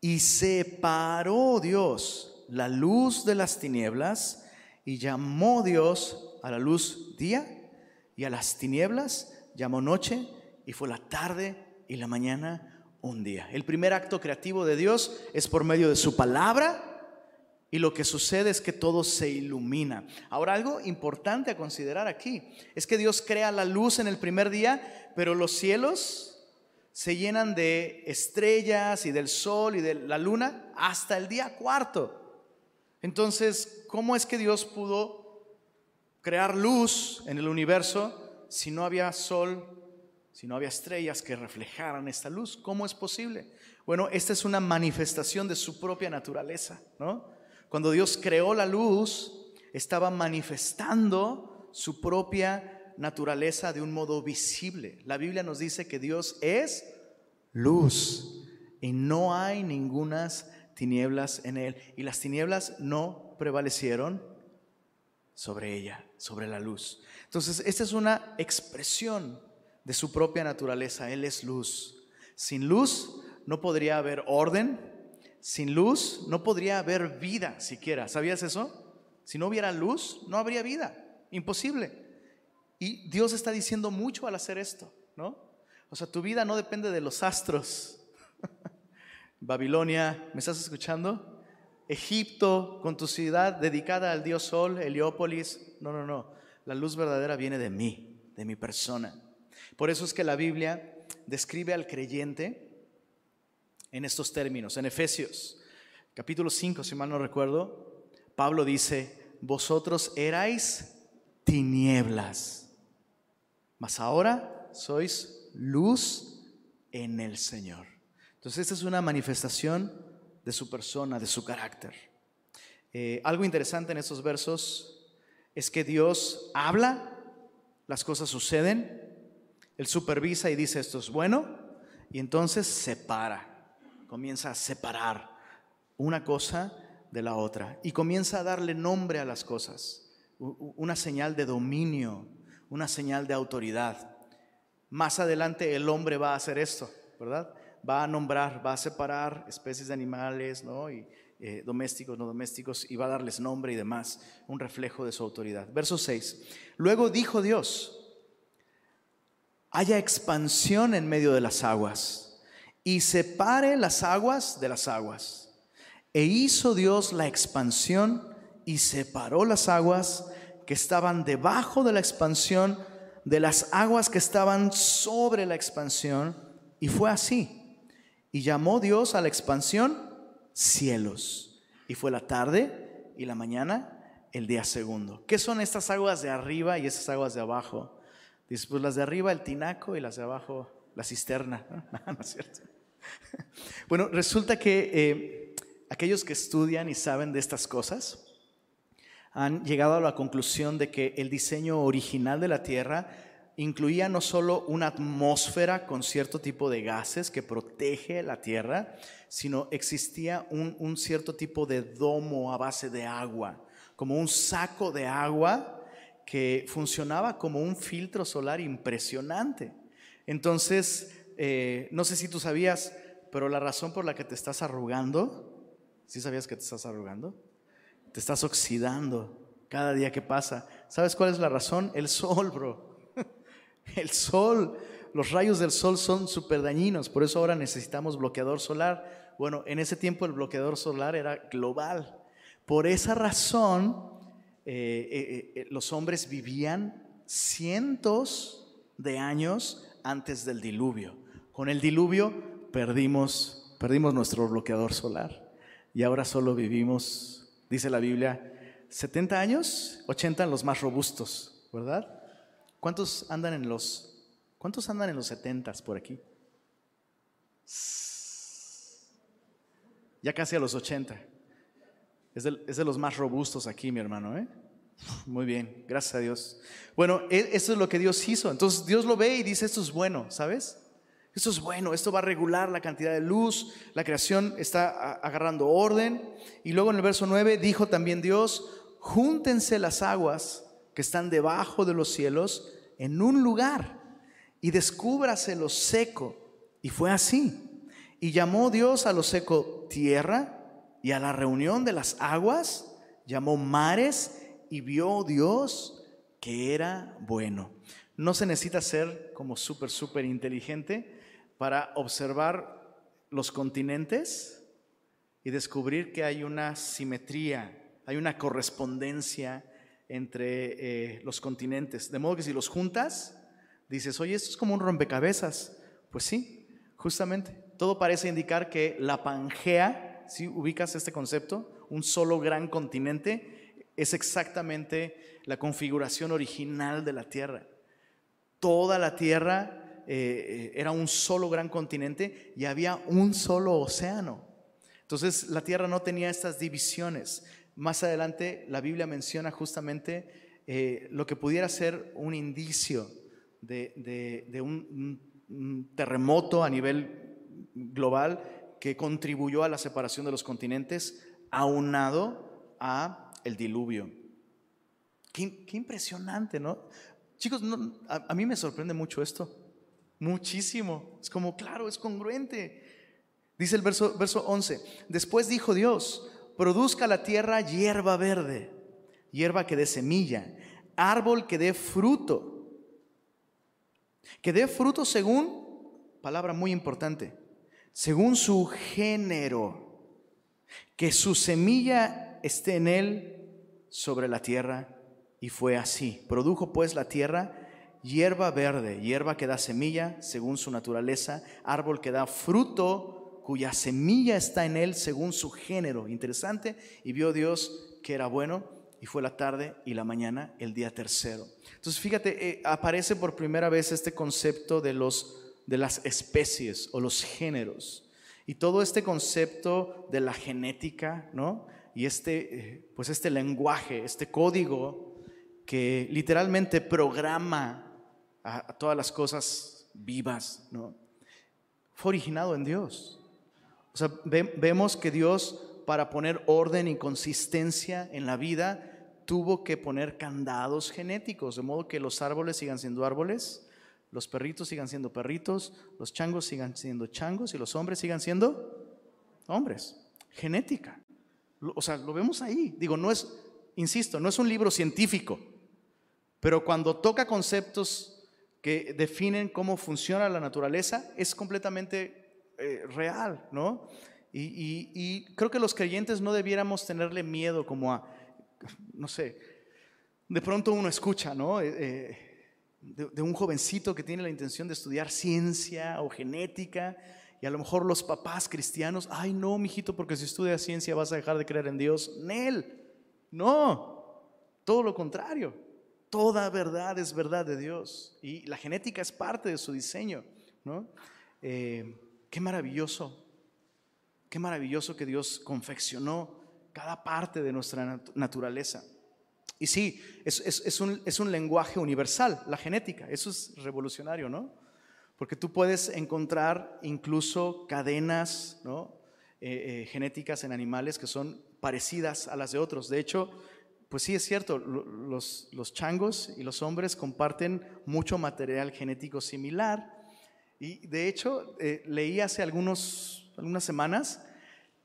Y separó Dios la luz de las tinieblas y llamó Dios a la luz día y a las tinieblas llamó noche y fue la tarde y la mañana un día. El primer acto creativo de Dios es por medio de su palabra y lo que sucede es que todo se ilumina. Ahora, algo importante a considerar aquí es que Dios crea la luz en el primer día, pero los cielos se llenan de estrellas y del sol y de la luna hasta el día cuarto. Entonces, ¿cómo es que Dios pudo crear luz en el universo si no había sol, si no había estrellas que reflejaran esta luz? ¿Cómo es posible? Bueno, esta es una manifestación de su propia naturaleza. Cuando Dios creó la luz, estaba manifestando su propia naturaleza de un modo visible. La Biblia nos dice que Dios es luz y no hay ningunas tinieblas en él. Y las tinieblas no prevalecieron sobre ella, sobre la luz. Entonces, esta es una expresión de su propia naturaleza. Él es luz. Sin luz no podría haber orden. Sin luz no podría haber vida siquiera. ¿Sabías eso? Si no hubiera luz, no habría vida. Imposible. Y Dios está diciendo mucho al hacer esto, ¿no? O sea, tu vida no depende de los astros. Babilonia, ¿me estás escuchando? Egipto, con tu ciudad dedicada al dios Sol, Heliópolis. No, no, no. La luz verdadera viene de mí, de mi persona. Por eso es que la Biblia describe al creyente en estos términos. En Efesios, capítulo 5, si mal no recuerdo, Pablo dice, vosotros erais tinieblas mas ahora sois luz en el Señor. Entonces esta es una manifestación de su persona, de su carácter. Eh, algo interesante en estos versos es que Dios habla, las cosas suceden, Él supervisa y dice esto es bueno, y entonces separa, comienza a separar una cosa de la otra y comienza a darle nombre a las cosas, una señal de dominio, una señal de autoridad. Más adelante el hombre va a hacer esto, ¿verdad? va a nombrar, va a separar especies de animales, ¿no? Y eh, domésticos, no domésticos, y va a darles nombre y demás, un reflejo de su autoridad. Verso 6. Luego dijo Dios, haya expansión en medio de las aguas y separe las aguas de las aguas. E hizo Dios la expansión y separó las aguas que estaban debajo de la expansión de las aguas que estaban sobre la expansión. Y fue así. Y llamó Dios a la expansión cielos. Y fue la tarde y la mañana el día segundo. ¿Qué son estas aguas de arriba y esas aguas de abajo? Dice, pues las de arriba el tinaco y las de abajo la cisterna. No, es cierto. Bueno, resulta que eh, aquellos que estudian y saben de estas cosas han llegado a la conclusión de que el diseño original de la Tierra incluía no solo una atmósfera con cierto tipo de gases que protege la Tierra, sino existía un, un cierto tipo de domo a base de agua, como un saco de agua que funcionaba como un filtro solar impresionante. Entonces, eh, no sé si tú sabías, pero la razón por la que te estás arrugando, ¿sí sabías que te estás arrugando? Te estás oxidando cada día que pasa. ¿Sabes cuál es la razón? El sol, bro. El sol. Los rayos del sol son súper dañinos, por eso ahora necesitamos bloqueador solar. Bueno, en ese tiempo el bloqueador solar era global. Por esa razón, eh, eh, eh, los hombres vivían cientos de años antes del diluvio. Con el diluvio perdimos, perdimos nuestro bloqueador solar y ahora solo vivimos, dice la Biblia, 70 años, 80 en los más robustos, ¿verdad? ¿Cuántos andan en los, cuántos andan en los 70 por aquí? Ya casi a los 80. Es de, los más robustos aquí, mi hermano. ¿eh? Muy bien, gracias a Dios. Bueno, e, eso es lo que Dios hizo. Entonces Dios lo ve y dice, esto es bueno, ¿sabes? Esto es bueno, esto va a regular la cantidad de luz, la creación está agarrando orden. Y luego en el verso 9 dijo también Dios, júntense las aguas que están debajo de los cielos en un lugar y descúbrase lo seco. Y fue así. Y llamó Dios a lo seco tierra y a la reunión de las aguas llamó mares y vio Dios que era bueno. No se necesita ser como súper, súper inteligente para observar los continentes y descubrir que hay una simetría, hay una correspondencia entre eh, los continentes. De modo que si los juntas, dices, oye, esto es como un rompecabezas. Pues sí, justamente. Todo parece indicar que la Pangea, si ubicas este concepto, un solo gran continente, es exactamente la configuración original de la Tierra. Toda la Tierra eh, era un solo gran continente y había un solo océano. Entonces la Tierra no tenía estas divisiones. Más adelante la Biblia menciona justamente eh, lo que pudiera ser un indicio de, un terremoto a nivel global que contribuyó a la separación de los continentes, aunado a el diluvio. Qué, impresionante, ¿no? Chicos, a, mí me sorprende mucho esto, muchísimo. Es como, claro, es congruente. Dice el verso, verso 11, después dijo Dios, produzca la tierra hierba verde, hierba que dé semilla, árbol que dé fruto, que dé fruto según, palabra muy importante, según su género, que su semilla esté en él sobre la tierra. Y fue así. Produjo pues la tierra hierba verde, hierba que da semilla según su naturaleza, árbol que da fruto cuya semilla está en él según su género. Interesante. Y vio Dios que era bueno y fue la tarde y la mañana el día tercero. Entonces fíjate, eh, aparece por primera vez este concepto de los de las especies o los géneros. Y todo este concepto de la genética, ¿no? Y este, eh, pues este lenguaje, este código que literalmente programa a, todas las cosas vivas, ¿no? Fue originado en Dios. O sea, vemos que Dios, para poner orden y consistencia en la vida, tuvo que poner candados genéticos, de modo que los árboles sigan siendo árboles, los perritos sigan siendo perritos, los changos sigan siendo changos y los hombres sigan siendo hombres. Genética. O sea, lo vemos ahí. Digo, no es, insisto, no es un libro científico, pero cuando toca conceptos que definen cómo funciona la naturaleza, es completamente eh, real, ¿no? Y, creo que los creyentes no debiéramos tenerle miedo como a, no sé, de pronto uno escucha, ¿no? Eh, eh, de, un jovencito que tiene la intención de estudiar ciencia o genética y a lo mejor los papás cristianos, ay no, mijito, porque si estudias ciencia vas a dejar de creer en Dios. Nel, no, todo lo contrario. Toda verdad es verdad de Dios y la genética es parte de su diseño, ¿no? Eh, qué maravilloso, qué maravilloso que Dios confeccionó cada parte de nuestra naturaleza. Y sí, es, un, lenguaje universal, la genética, eso es revolucionario, ¿no? Porque tú puedes encontrar incluso cadenas eh, eh, genéticas en animales que son parecidas a las de otros. De hecho, pues sí es cierto, los, changos y los hombres comparten mucho material genético similar. Y de hecho, eh, leí hace algunas semanas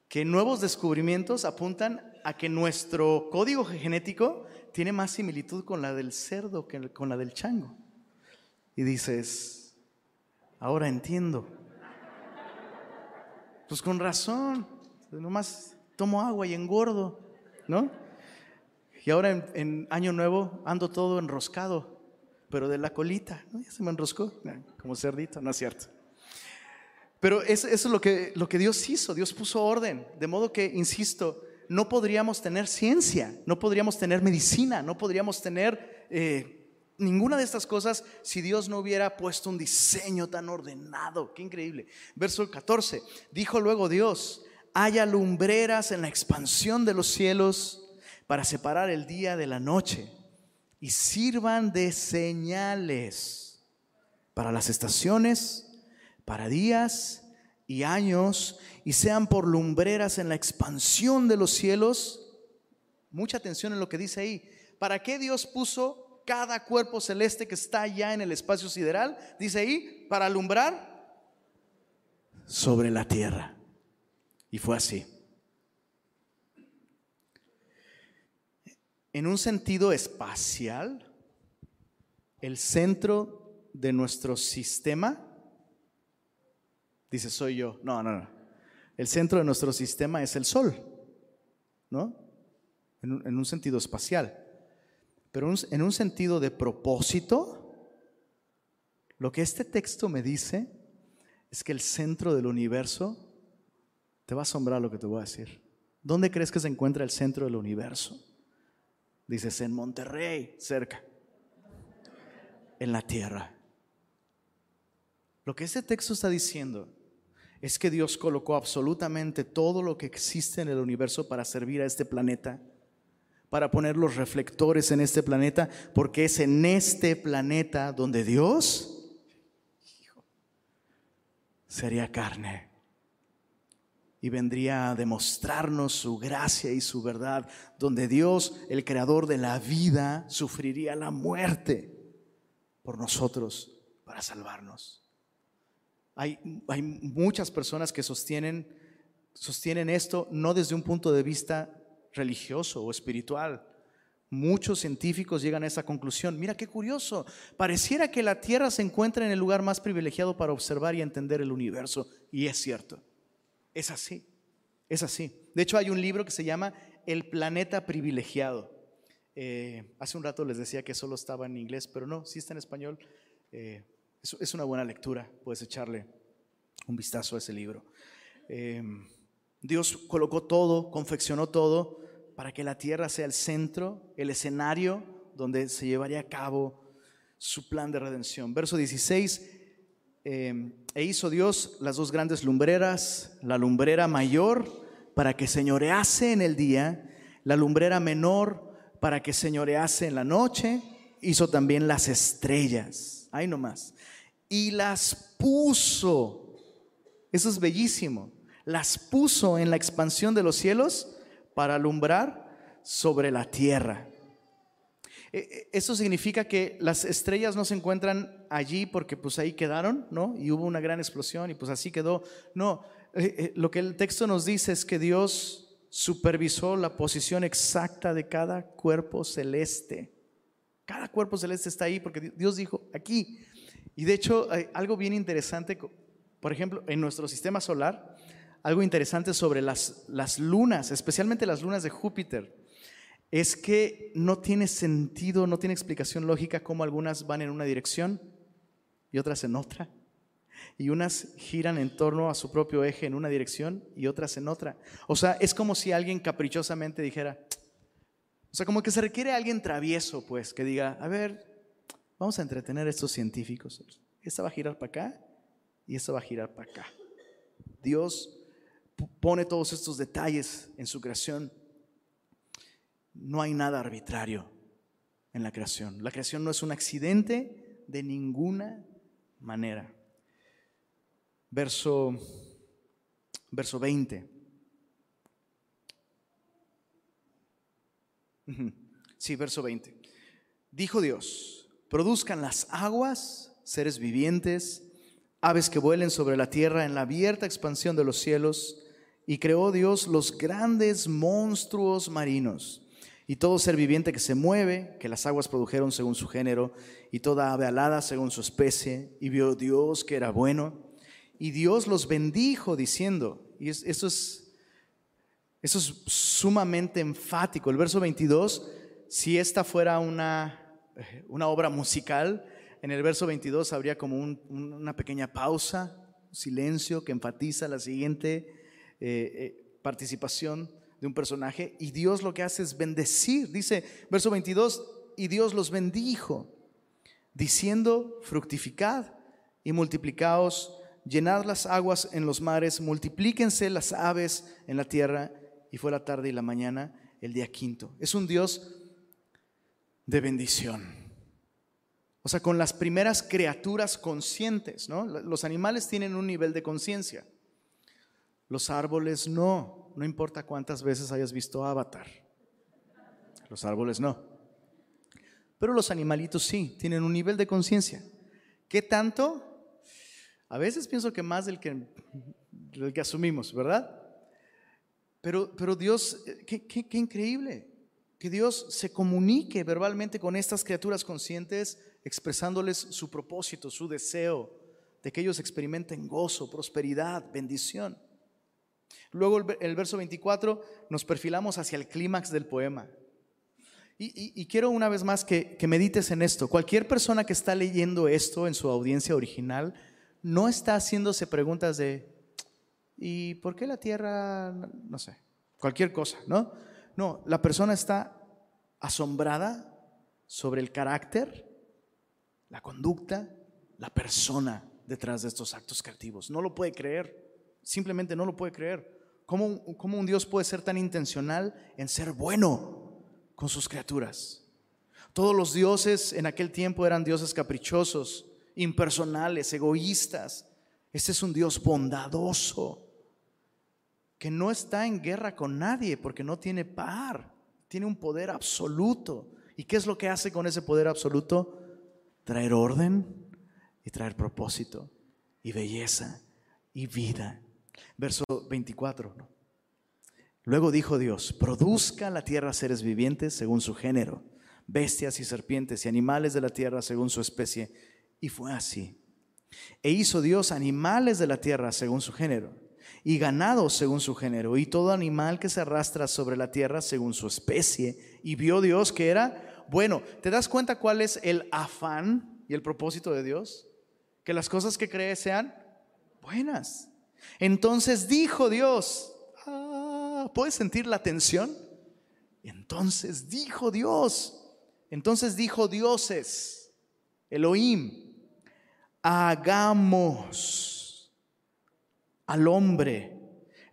que nuevos descubrimientos apuntan a que nuestro código genético tiene más similitud con la del cerdo que con la del chango. Y dices, ahora entiendo. Pues con razón, nomás tomo agua y engordo, ¿no? Y ahora en, Año Nuevo ando todo enroscado, pero de la colita, ¿no? Ya se me enroscó, como cerdito, no es cierto. Pero eso, es lo que, lo que Dios hizo, Dios puso orden, de modo que, insisto, no podríamos tener ciencia, no podríamos tener medicina, no podríamos tener eh, ninguna de estas cosas si Dios no hubiera puesto un diseño tan ordenado. Qué increíble. Verso 14. Dijo luego Dios, haya lumbreras en la expansión de los cielos para separar el día de la noche y sirvan de señales para las estaciones, para días y años y sean por lumbreras en la expansión de los cielos. Mucha atención en lo que dice ahí. ¿Para qué Dios puso cada cuerpo celeste que está ya en el espacio sideral? Dice ahí, para alumbrar sobre la tierra. Y fue así. En un sentido espacial, el centro de nuestro sistema Dice, soy yo. No, no, no. El centro de nuestro sistema es el Sol, ¿no? En un, sentido espacial. Pero en un sentido de propósito, lo que este texto me dice es que el centro del universo, te va a asombrar lo que te voy a decir. ¿Dónde crees que se encuentra el centro del universo? Dices, en Monterrey, cerca, en la tierra. Lo que este texto está diciendo es que Dios colocó absolutamente todo lo que existe en el universo para servir a este planeta, para poner los reflectores en este planeta, porque es en este planeta donde Dios sería carne y vendría a demostrarnos su gracia y su verdad, donde Dios, el creador de la vida, sufriría la muerte por nosotros para salvarnos. Hay, muchas personas que sostienen, sostienen esto no desde un punto de vista religioso o espiritual. Muchos científicos llegan a esa conclusión. Mira qué curioso. Pareciera que la Tierra se encuentra en el lugar más privilegiado para observar y entender el universo. Y es cierto. Es así. Es así. De hecho, hay un libro que se llama El planeta privilegiado. Eh, hace un rato les decía que solo estaba en inglés, pero no, sí está en español. Eh, es, una buena lectura, puedes echarle un vistazo a ese libro. Em, Dios colocó todo, confeccionó todo para que la tierra sea el centro, el escenario donde se llevaría a cabo su plan de redención. Verso 16, em, e hizo Dios las dos grandes lumbreras, la lumbrera mayor para que señorease en el día, la lumbrera menor para que señorease en la noche, hizo también las estrellas, ahí nomás, y las puso. Eso es bellísimo. Las puso en la expansión de los cielos para alumbrar sobre la tierra. E, e, eso significa que las estrellas no se encuentran allí porque pues ahí quedaron, ¿no? Y hubo una gran explosión y pues así quedó. No, eh, lo que el texto nos dice es que Dios supervisó la posición exacta de cada cuerpo celeste. Cada cuerpo celeste está ahí porque Dios dijo aquí. Y de hecho, algo bien interesante, por ejemplo, en nuestro sistema solar, algo interesante sobre las, las lunas, especialmente las lunas de Júpiter, es que no tiene sentido, no tiene explicación lógica cómo algunas van en una dirección y otras en otra. Y unas giran en torno a su propio eje en una dirección y otras en otra. O sea, es como si alguien caprichosamente dijera, o sea, como que se requiere alguien travieso, pues, que diga, a ver, vamos a entretener a estos científicos. Esta va a girar para acá y esta va a girar para acá. Dios pone todos estos detalles en su creación. No hay nada arbitrario en la creación. La creación no es un accidente de ninguna manera. Verso, verso 20. Sí, verso 20. Dijo Dios, produzcan las aguas, seres vivientes, aves que vuelen sobre la tierra en la abierta expansión de los cielos, y creó Dios los grandes monstruos marinos y todo ser viviente que se mueve, que las aguas produjeron según su género, y toda ave alada según su especie, y vio Dios que era bueno, y Dios los bendijo diciendo, y eso es, eso es sumamente enfático, el verso 22, si esta fuera una, una obra musical, en el verso 22 habría como una pequeña pausa, silencio que enfatiza la siguiente eh, eh, participación de un personaje y Dios lo que hace es bendecir. Dice, verso 22, y Dios los bendijo, diciendo, fructificad y multiplicaos, llenad las aguas en los mares, multiplíquense las aves en la tierra. Y fue la tarde y la mañana, el día quinto. Es un Dios de bendición. O sea, con las primeras criaturas conscientes, ¿no? Los animales tienen un nivel de conciencia. Los árboles no, no importa cuántas veces hayas visto Avatar. Los árboles no. Pero los animalitos sí, tienen un nivel de conciencia. ¿Qué tanto? A veces pienso que más del que, asumimos, ¿verdad? Pero, pero Dios, qué, qué increíble que Dios se comunique verbalmente con estas criaturas conscientes, expresándoles su propósito, su deseo de que ellos experimenten gozo, prosperidad, bendición. Luego el, verso 24 nos perfilamos hacia el clímax del poema. Y, quiero una vez más que, que medites en esto. Cualquier persona que está leyendo esto en su audiencia original no está haciéndose preguntas de, ¿y por qué la tierra? No sé, cualquier cosa, ¿no? No, la persona está asombrada sobre el carácter, la conducta, la persona detrás de estos actos creativos. No lo puede creer, simplemente no lo puede creer. ¿Cómo, un Dios puede ser tan intencional en ser bueno con sus criaturas? Todos los dioses en aquel tiempo eran dioses caprichosos, impersonales, egoístas. Este es un Dios bondadoso, que no está en guerra con nadie porque no tiene par, tiene un poder absoluto. ¿Y qué es lo que hace con ese poder absoluto? Traer orden y traer propósito y belleza y vida Verso 24. Luego dijo Dios, produzca la tierra seres vivientes según su género, bestias y serpientes y animales de la tierra según su especie. Y fue así. E hizo Dios animales de la tierra según su género, y ganado según su género, y todo animal que se arrastra sobre la tierra según su especie. Y vio Dios que era bueno. ¿Te das cuenta cuál es el afán y el propósito de Dios? Que las cosas que cree sean buenas. Entonces dijo Dios, ah, ¿puedes sentir la tensión? Entonces dijo Dios, entonces dijo dioses, Elohim, hagamos al hombre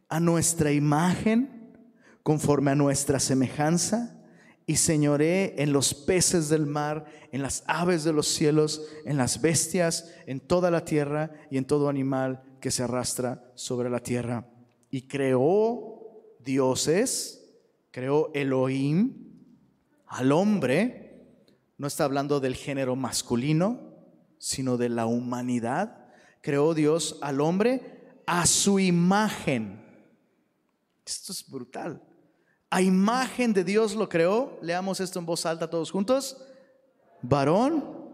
a nuestra imagen, conforme a nuestra semejanza, y señoré en los peces del mar, en las aves de los cielos, en las bestias, en toda la tierra y en todo animal que se arrastra sobre la tierra. Y creó dioses, creó Elohim al hombre no está hablando del género masculino, sino de la humanidad. Creó Dios al hombre a su imagen. Esto es brutal. A imagen de Dios lo creó. Leamos esto en voz alta todos juntos. Varón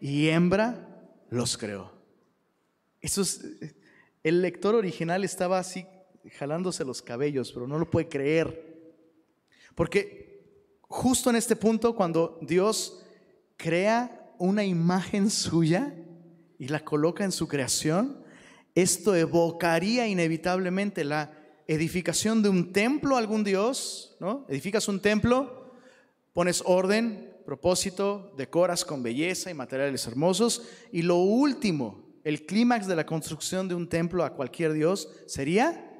y hembra los creó. Eso es, el lector original estaba así jalándose los cabellos, pero no lo puede creer. Porque justo en este punto, cuando Dios crea una imagen suya y la coloca en su creación, esto evocaría inevitablemente la edificación de un templo a algún Dios, ¿no? Edificas un templo, pones orden, propósito, decoras con belleza y materiales hermosos, y lo último, el clímax de la construcción de un templo a cualquier Dios sería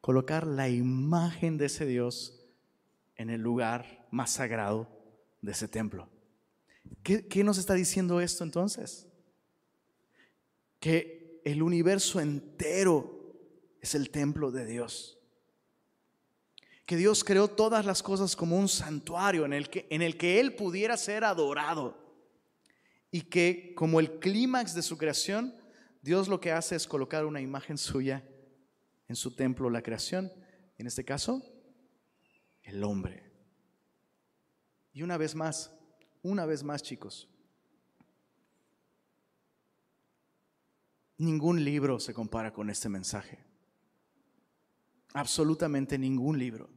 colocar la imagen de ese Dios en el lugar más sagrado de ese templo. ¿Qué, nos está diciendo esto entonces? Que el universo entero es el templo de Dios. Que Dios creó todas las cosas como un santuario en el que, en el que Él pudiera ser adorado. Y que como el clímax de su creación, Dios lo que hace es colocar una imagen suya en su templo la creación, en este caso, el hombre. Y una vez más, una vez más chicos, ningún libro se compara con este mensaje. Absolutamente ningún libro.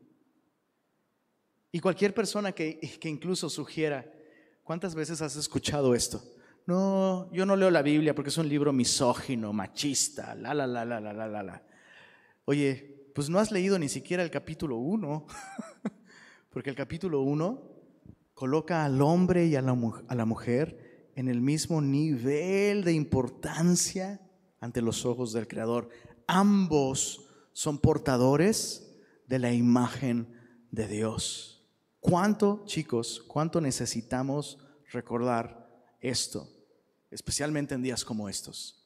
Y cualquier persona que, que incluso sugiera, ¿cuántas veces has escuchado esto? No, yo no leo la Biblia porque es un libro misógino, machista, la, la, la, la, la, la, la. Oye, pues no has leído ni siquiera el capítulo 1, porque el capítulo 1 coloca al hombre y a la, a la mujer en el mismo nivel de importancia ante los ojos del Creador. Ambos son portadores de la imagen de Dios. ¿Cuánto, chicos, cuánto necesitamos recordar esto, especialmente en días como estos?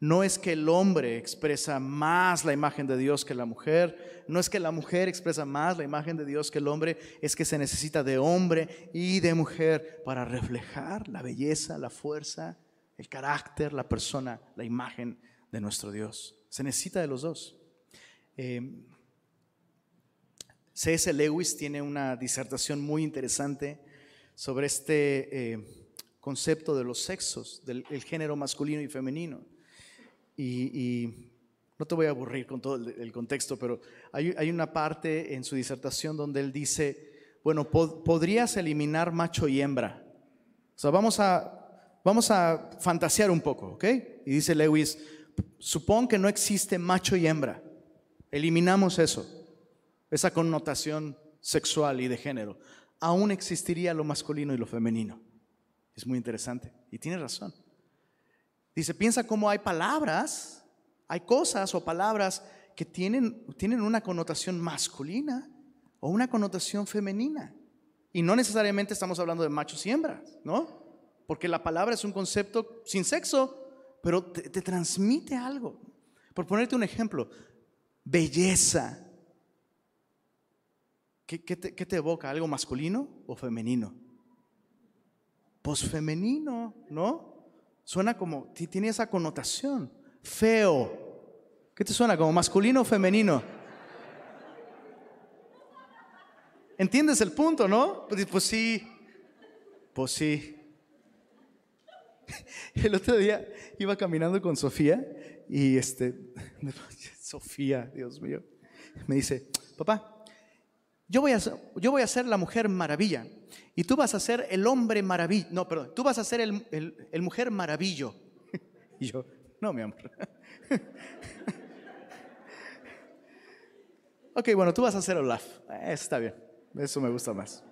No es que el hombre expresa más la imagen de Dios que la mujer, no es que la mujer expresa más la imagen de Dios que el hombre, es que se necesita de hombre y de mujer para reflejar la belleza, la fuerza, el carácter, la persona, la imagen de nuestro Dios. Se necesita de los dos. Eh, C.S. Lewis tiene una disertación muy interesante sobre este eh, concepto de los sexos, del género masculino y femenino. Y, no te voy a aburrir con todo el, contexto, pero hay, una parte en su disertación donde él dice, bueno, podrías eliminar macho y hembra. O sea, vamos a, vamos a fantasear un poco, ¿ok? Y dice Lewis, supón que no existe macho y hembra. Eliminamos eso, esa connotación sexual y de género. Aún existiría lo masculino y lo femenino. Es muy interesante. Y tiene razón. Dice, piensa cómo hay palabras, hay cosas o palabras que tienen, tienen una connotación masculina o una connotación femenina. Y no necesariamente estamos hablando de machos y hembras, ¿no? Porque la palabra es un concepto sin sexo, pero te, transmite algo. Por ponerte un ejemplo, belleza. ¿Qué, te, ¿Qué, te, evoca? ¿Algo masculino o femenino? Pues femenino, ¿no? Suena como, tiene esa connotación. Feo. ¿Qué te suena? ¿Como masculino o femenino? ¿Entiendes el punto, no? Pues, pues sí, pues sí. El otro día iba caminando con Sofía y este, Sofía, Dios mío, me dice, papá, yo voy, a, yo voy a ser la mujer maravilla y tú vas a ser el hombre maravilla. No, perdón, tú vas a ser el, mujer maravillo. Y yo, no, mi amor. ok, bueno, tú vas a ser Olaf. Eso está bien, eso me gusta más.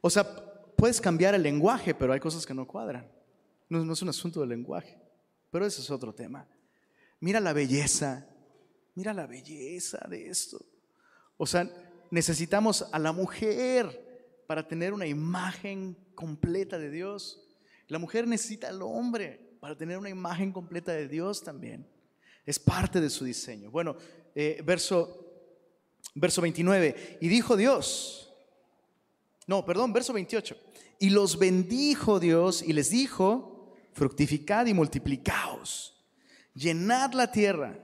O sea, puedes cambiar el lenguaje, pero hay cosas que no cuadran. No, no es un asunto de lenguaje, pero ese es otro tema. Mira la belleza, mira la belleza de esto. O sea, necesitamos a la mujer para tener una imagen completa de Dios. La mujer necesita al hombre para tener una imagen completa de Dios también. Es parte de su diseño. Bueno, eh, verso, verso 29. Y dijo Dios, No, perdón, verso 28. Y los bendijo Dios y les dijo, fructificad y multiplicaos, llenad la tierra,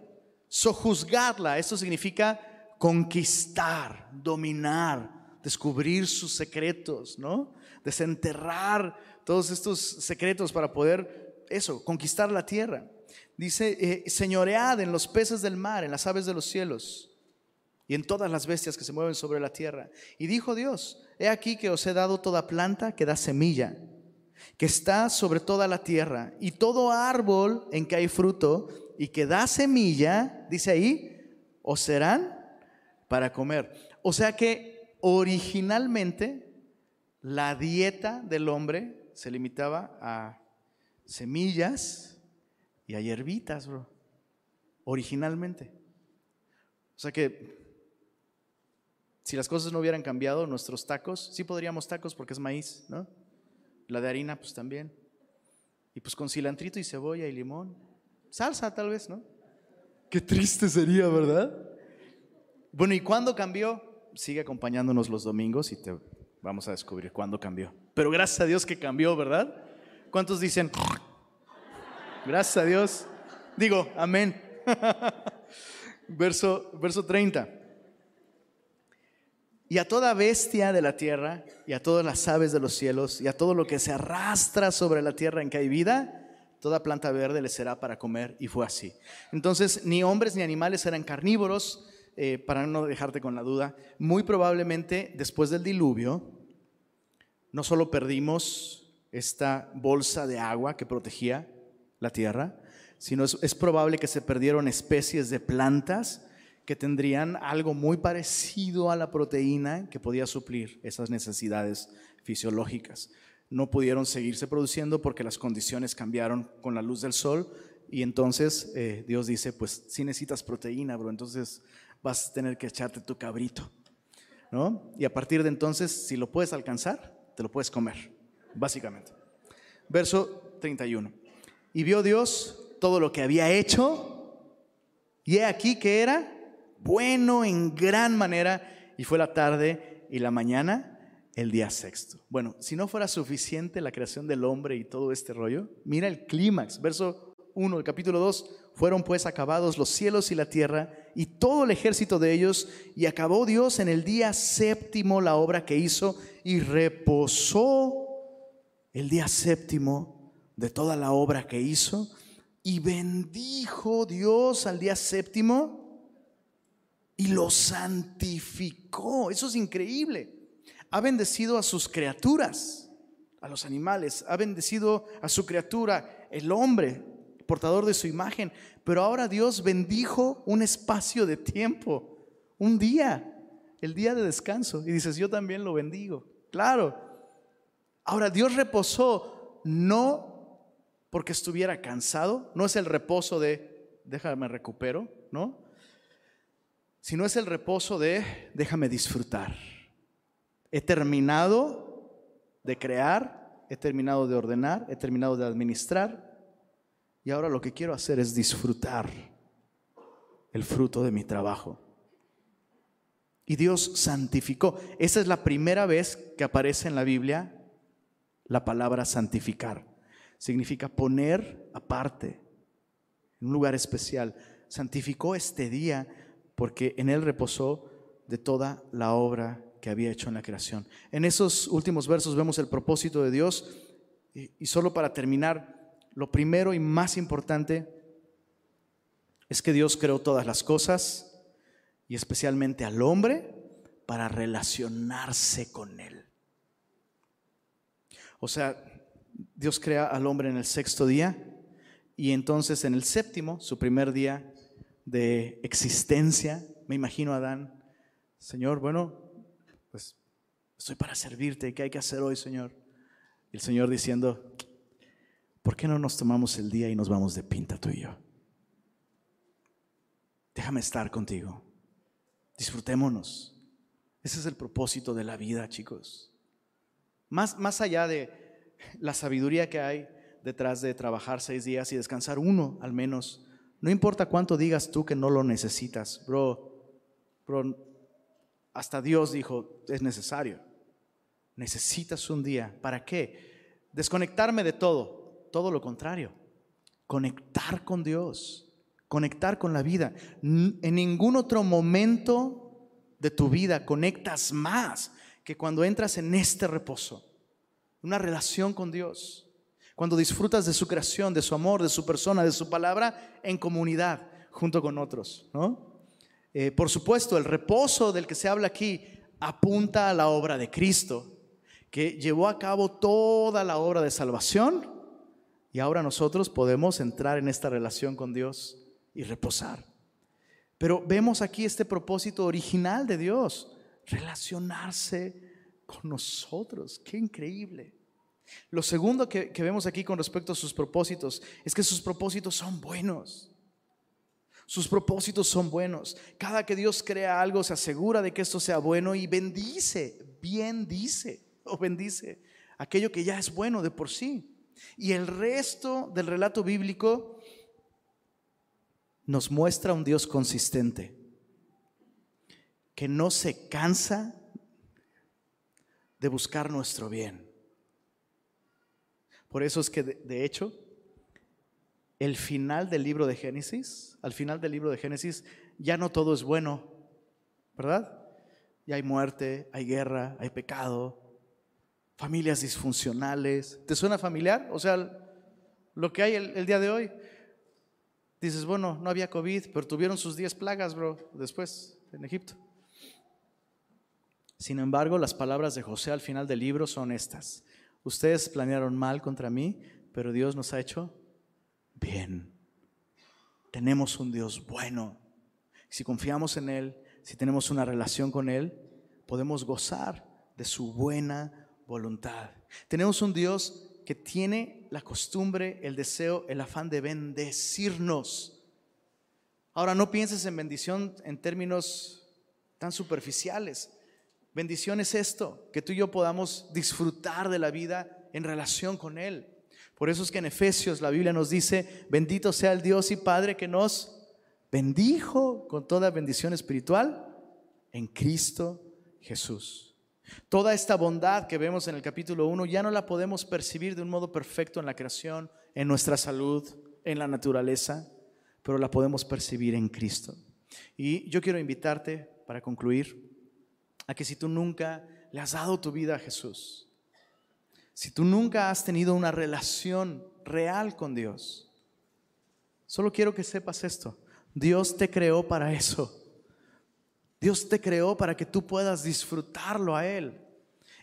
sojuzgadla. Esto significa conquistar, dominar, descubrir sus secretos, ¿no? Desenterrar todos estos secretos para poder, eso, conquistar la tierra. Dice, eh, señoread en los peces del mar, en las aves de los cielos y en todas las bestias que se mueven sobre la tierra. Y dijo Dios, he aquí que os he dado toda planta que da semilla, que está sobre toda la tierra, y todo árbol en que hay fruto y que da semilla, dice ahí, os serán para comer. O sea que originalmente la dieta del hombre se limitaba a semillas y a hierbitas, bro. Originalmente. O sea que si las cosas no hubieran cambiado, nuestros tacos, sí podríamos tacos porque es maíz, ¿no? La de harina, pues también. Y pues con cilantrito y cebolla y limón. Salsa tal vez, ¿no? Qué triste sería, ¿verdad? Bueno, ¿y cuándo cambió? Sigue acompañándonos los domingos y te vamos a descubrir cuándo cambió. Pero gracias a Dios que cambió, ¿verdad? ¿Cuántos dicen? Gracias a Dios. Digo, amén. verso, verso 30. Y a toda bestia de la tierra, y a todas las aves de los cielos, y a todo lo que se arrastra sobre la tierra en que hay vida, toda planta verde le será para comer. Y fue así. Entonces, ni hombres ni animales eran carnívoros, eh, para no dejarte con la duda, muy probablemente después del diluvio, no solo perdimos esta bolsa de agua que protegía la tierra, sino es, probable que se perdieron especies de plantas que tendrían algo muy parecido a la proteína que podía suplir esas necesidades fisiológicas. No pudieron seguirse produciendo porque las condiciones cambiaron con la luz del sol y entonces eh, Dios dice, pues si necesitas proteína, bro, entonces vas a tener que echarte tu cabrito. ¿no? Y a partir de entonces, si lo puedes alcanzar, te lo puedes comer, básicamente. Verso 31. Y vio Dios todo lo que había hecho, y he aquí que era bueno en gran manera, y fue la tarde y la mañana el día sexto. Bueno, si no fuera suficiente la creación del hombre y todo este rollo, mira el clímax, verso 1 del capítulo 2, fueron pues acabados los cielos y la tierra y todo el ejército de ellos, y acabó Dios en el día séptimo la obra que hizo y reposó el día séptimo de toda la obra que hizo y bendijo Dios al día séptimo y lo santificó. Eso es increíble. Ha bendecido a sus criaturas, a los animales, ha bendecido a su criatura, el hombre, portador de su imagen. Pero ahora Dios bendijo un espacio de tiempo, un día, el día de descanso. Y dices, yo también lo bendigo. Claro. Ahora Dios reposó no porque estuviera cansado, no es el reposo de, déjame recupero, ¿no? Sino es el reposo de, déjame disfrutar. He terminado de crear, he terminado de ordenar, he terminado de administrar, y ahora lo que quiero hacer es disfrutar el fruto de mi trabajo. Y Dios santificó. Esa es la primera vez que aparece en la Biblia la palabra santificar. Significa poner aparte, en un lugar especial. Santificó este día porque en él reposó de toda la obra que había hecho en la creación. En esos últimos versos vemos el propósito de Dios. Y, solo para terminar, lo primero y más importante es que Dios creó todas las cosas y especialmente al hombre para relacionarse con él. O sea, Dios crea al hombre en el sexto día y entonces en el séptimo, su primer día de existencia, me imagino a Adán, Señor, bueno, pues estoy para servirte, ¿qué hay que hacer hoy, Señor? Y el Señor diciendo, ¿por qué no nos tomamos el día y nos vamos de pinta tú y yo? Déjame estar contigo. Disfrutémonos. Ese es el propósito de la vida, chicos. Más, más allá de la sabiduría que hay detrás de trabajar seis días y descansar uno al menos, no importa cuánto digas tú que no lo necesitas, bro, bro, hasta Dios dijo, es necesario. necesitas un día. ¿Para qué? Desconectarme de todo. Todo lo contrario. Conectar con Dios. Conectar con la vida. En ningún otro momento de tu vida conectas más que cuando entras en este reposo. Una relación con Dios. Cuando disfrutas de su creación, de su amor, de su persona, de su palabra en comunidad junto con otros. ¿no? Eh, por supuesto, el reposo del que se habla aquí apunta a la obra de Cristo que llevó a cabo toda la obra de salvación y ahora nosotros podemos entrar en esta relación con Dios y reposar. Pero vemos aquí este propósito original de Dios, relacionarse con nosotros. Qué increíble. Lo segundo que, que, vemos aquí con respecto a sus propósitos es que sus propósitos son buenos. Sus propósitos son buenos. Cada que Dios crea algo se asegura de que esto sea bueno y bendice, bien dice o bendice aquello que ya es bueno de por sí. Y el resto del relato bíblico nos muestra un Dios consistente, que no se cansa de buscar nuestro bien. Por eso es que, de, hecho, el final del libro de Génesis, al final del libro de Génesis, ya no todo es bueno, ¿verdad? Ya hay muerte, hay guerra, hay pecado, familias disfuncionales. ¿Te suena familiar? O sea, lo que hay el, día de hoy. Dices, bueno, no había COVID, pero tuvieron sus 10 plagas, bro, después en Egipto. Sin embargo, las palabras de José al final del libro son estas. Ustedes planearon mal contra mí, pero Dios nos ha hecho bien. Tenemos un Dios bueno. Si confiamos en Él, si tenemos una relación con Él, podemos gozar de su buena voluntad. Tenemos un Dios que tiene la costumbre, el deseo, el afán de bendecirnos. Ahora no pienses en bendición en términos tan superficiales. Bendición es esto, que tú y yo podamos disfrutar de la vida en relación con Él. Por eso es que en Efesios la Biblia nos dice, bendito sea el Dios y Padre que nos bendijo con toda bendición espiritual en Cristo Jesús. Toda esta bondad que vemos en el capítulo 1 ya no la podemos percibir de un modo perfecto en la creación, en nuestra salud, en la naturaleza, pero la podemos percibir en Cristo. Y yo quiero invitarte, para concluir, a que si tú nunca le has dado tu vida a Jesús, si tú nunca has tenido una relación real con Dios, solo quiero que sepas esto. Dios te creó para eso. Dios te creó para que tú puedas disfrutarlo a Él.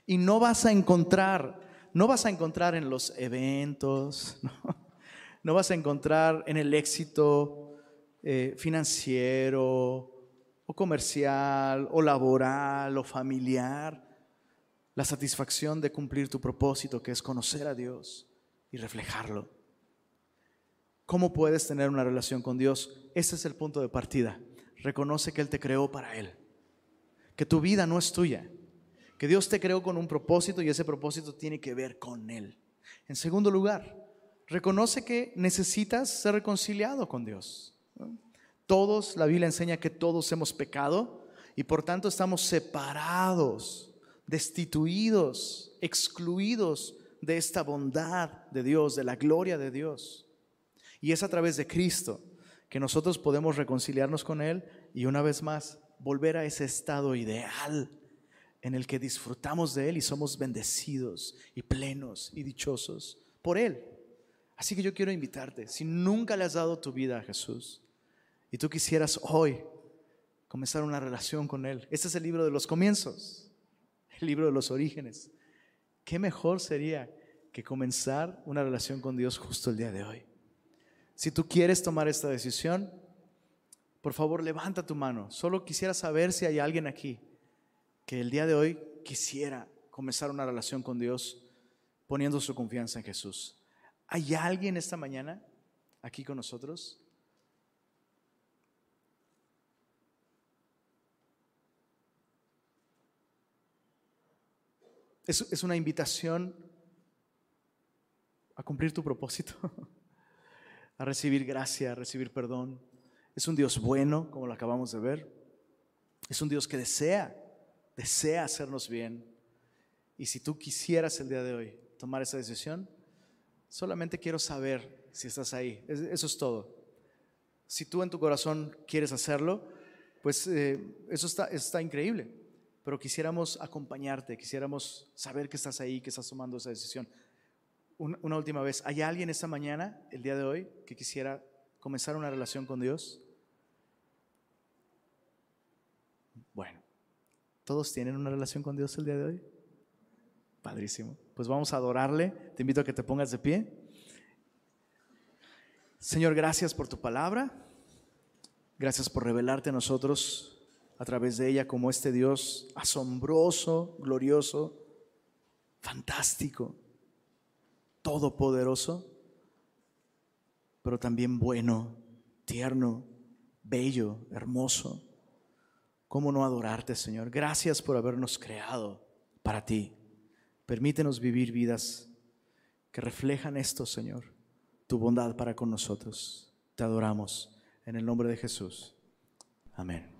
Y no vas a encontrar, no vas a encontrar en los eventos, no, vas a encontrar en el éxito eh, financiero o comercial o laboral o familiar la satisfacción de cumplir tu propósito, que es conocer a Dios y reflejarlo. ¿Cómo puedes tener una relación con Dios? Ese es el punto de partida reconoce que Él te creó para Él. Que tu vida no es tuya. Que Dios te creó con un propósito y ese propósito tiene que ver con Él. En segundo lugar, reconoce que necesitas ser reconciliado con Dios. Todos, la Biblia enseña que todos hemos pecado y por tanto estamos separados, destituidos, excluidos de esta bondad de Dios, de la gloria de Dios. Y es a través de Cristo que nosotros podemos reconciliarnos con Él y una vez más volver a ese estado ideal en el que disfrutamos de Él y somos bendecidos y plenos y dichosos por Él. Así que yo quiero invitarte, si nunca le has dado tu vida a Jesús y tú quisieras hoy comenzar una relación con Él, este es el libro de los comienzos, el libro de los orígenes. ¿Qué mejor sería que comenzar una relación con Dios justo el día de hoy? Si tú quieres tomar esta decisión, por favor levanta tu mano. Solo quisiera saber si hay alguien aquí que el día de hoy quisiera comenzar una relación con Dios poniendo su confianza en Jesús. ¿Hay alguien esta mañana aquí con nosotros? Es, es una invitación a cumplir tu propósito. a recibir gracia, a recibir perdón. Es un Dios bueno, como lo acabamos de ver. Es un Dios que desea, desea hacernos bien. Y si tú quisieras el día de hoy tomar esa decisión, solamente quiero saber si estás ahí. Eso es todo. Si tú en tu corazón quieres hacerlo, pues eh, eso está, está increíble. Pero quisiéramos acompañarte, quisiéramos saber que estás ahí, que estás tomando esa decisión. Una, última vez, ¿hay alguien esta mañana, el día de hoy, que quisiera comenzar una relación con Dios? Bueno, ¿todos tienen una relación con Dios el día de hoy? Padrísimo. Pues vamos a adorarle. Te invito a que te pongas de pie. Señor, gracias por tu palabra. Gracias por revelarte a nosotros a través de ella como este Dios asombroso, glorioso, fantástico, todopoderoso, pero también bueno, tierno, bello, hermoso. ¿Cómo no adorarte, Señor? Gracias por habernos creado para ti. Permítenos vivir vidas que reflejan esto, Señor, tu bondad para con nosotros. Te adoramos en el nombre de Jesús. Amén.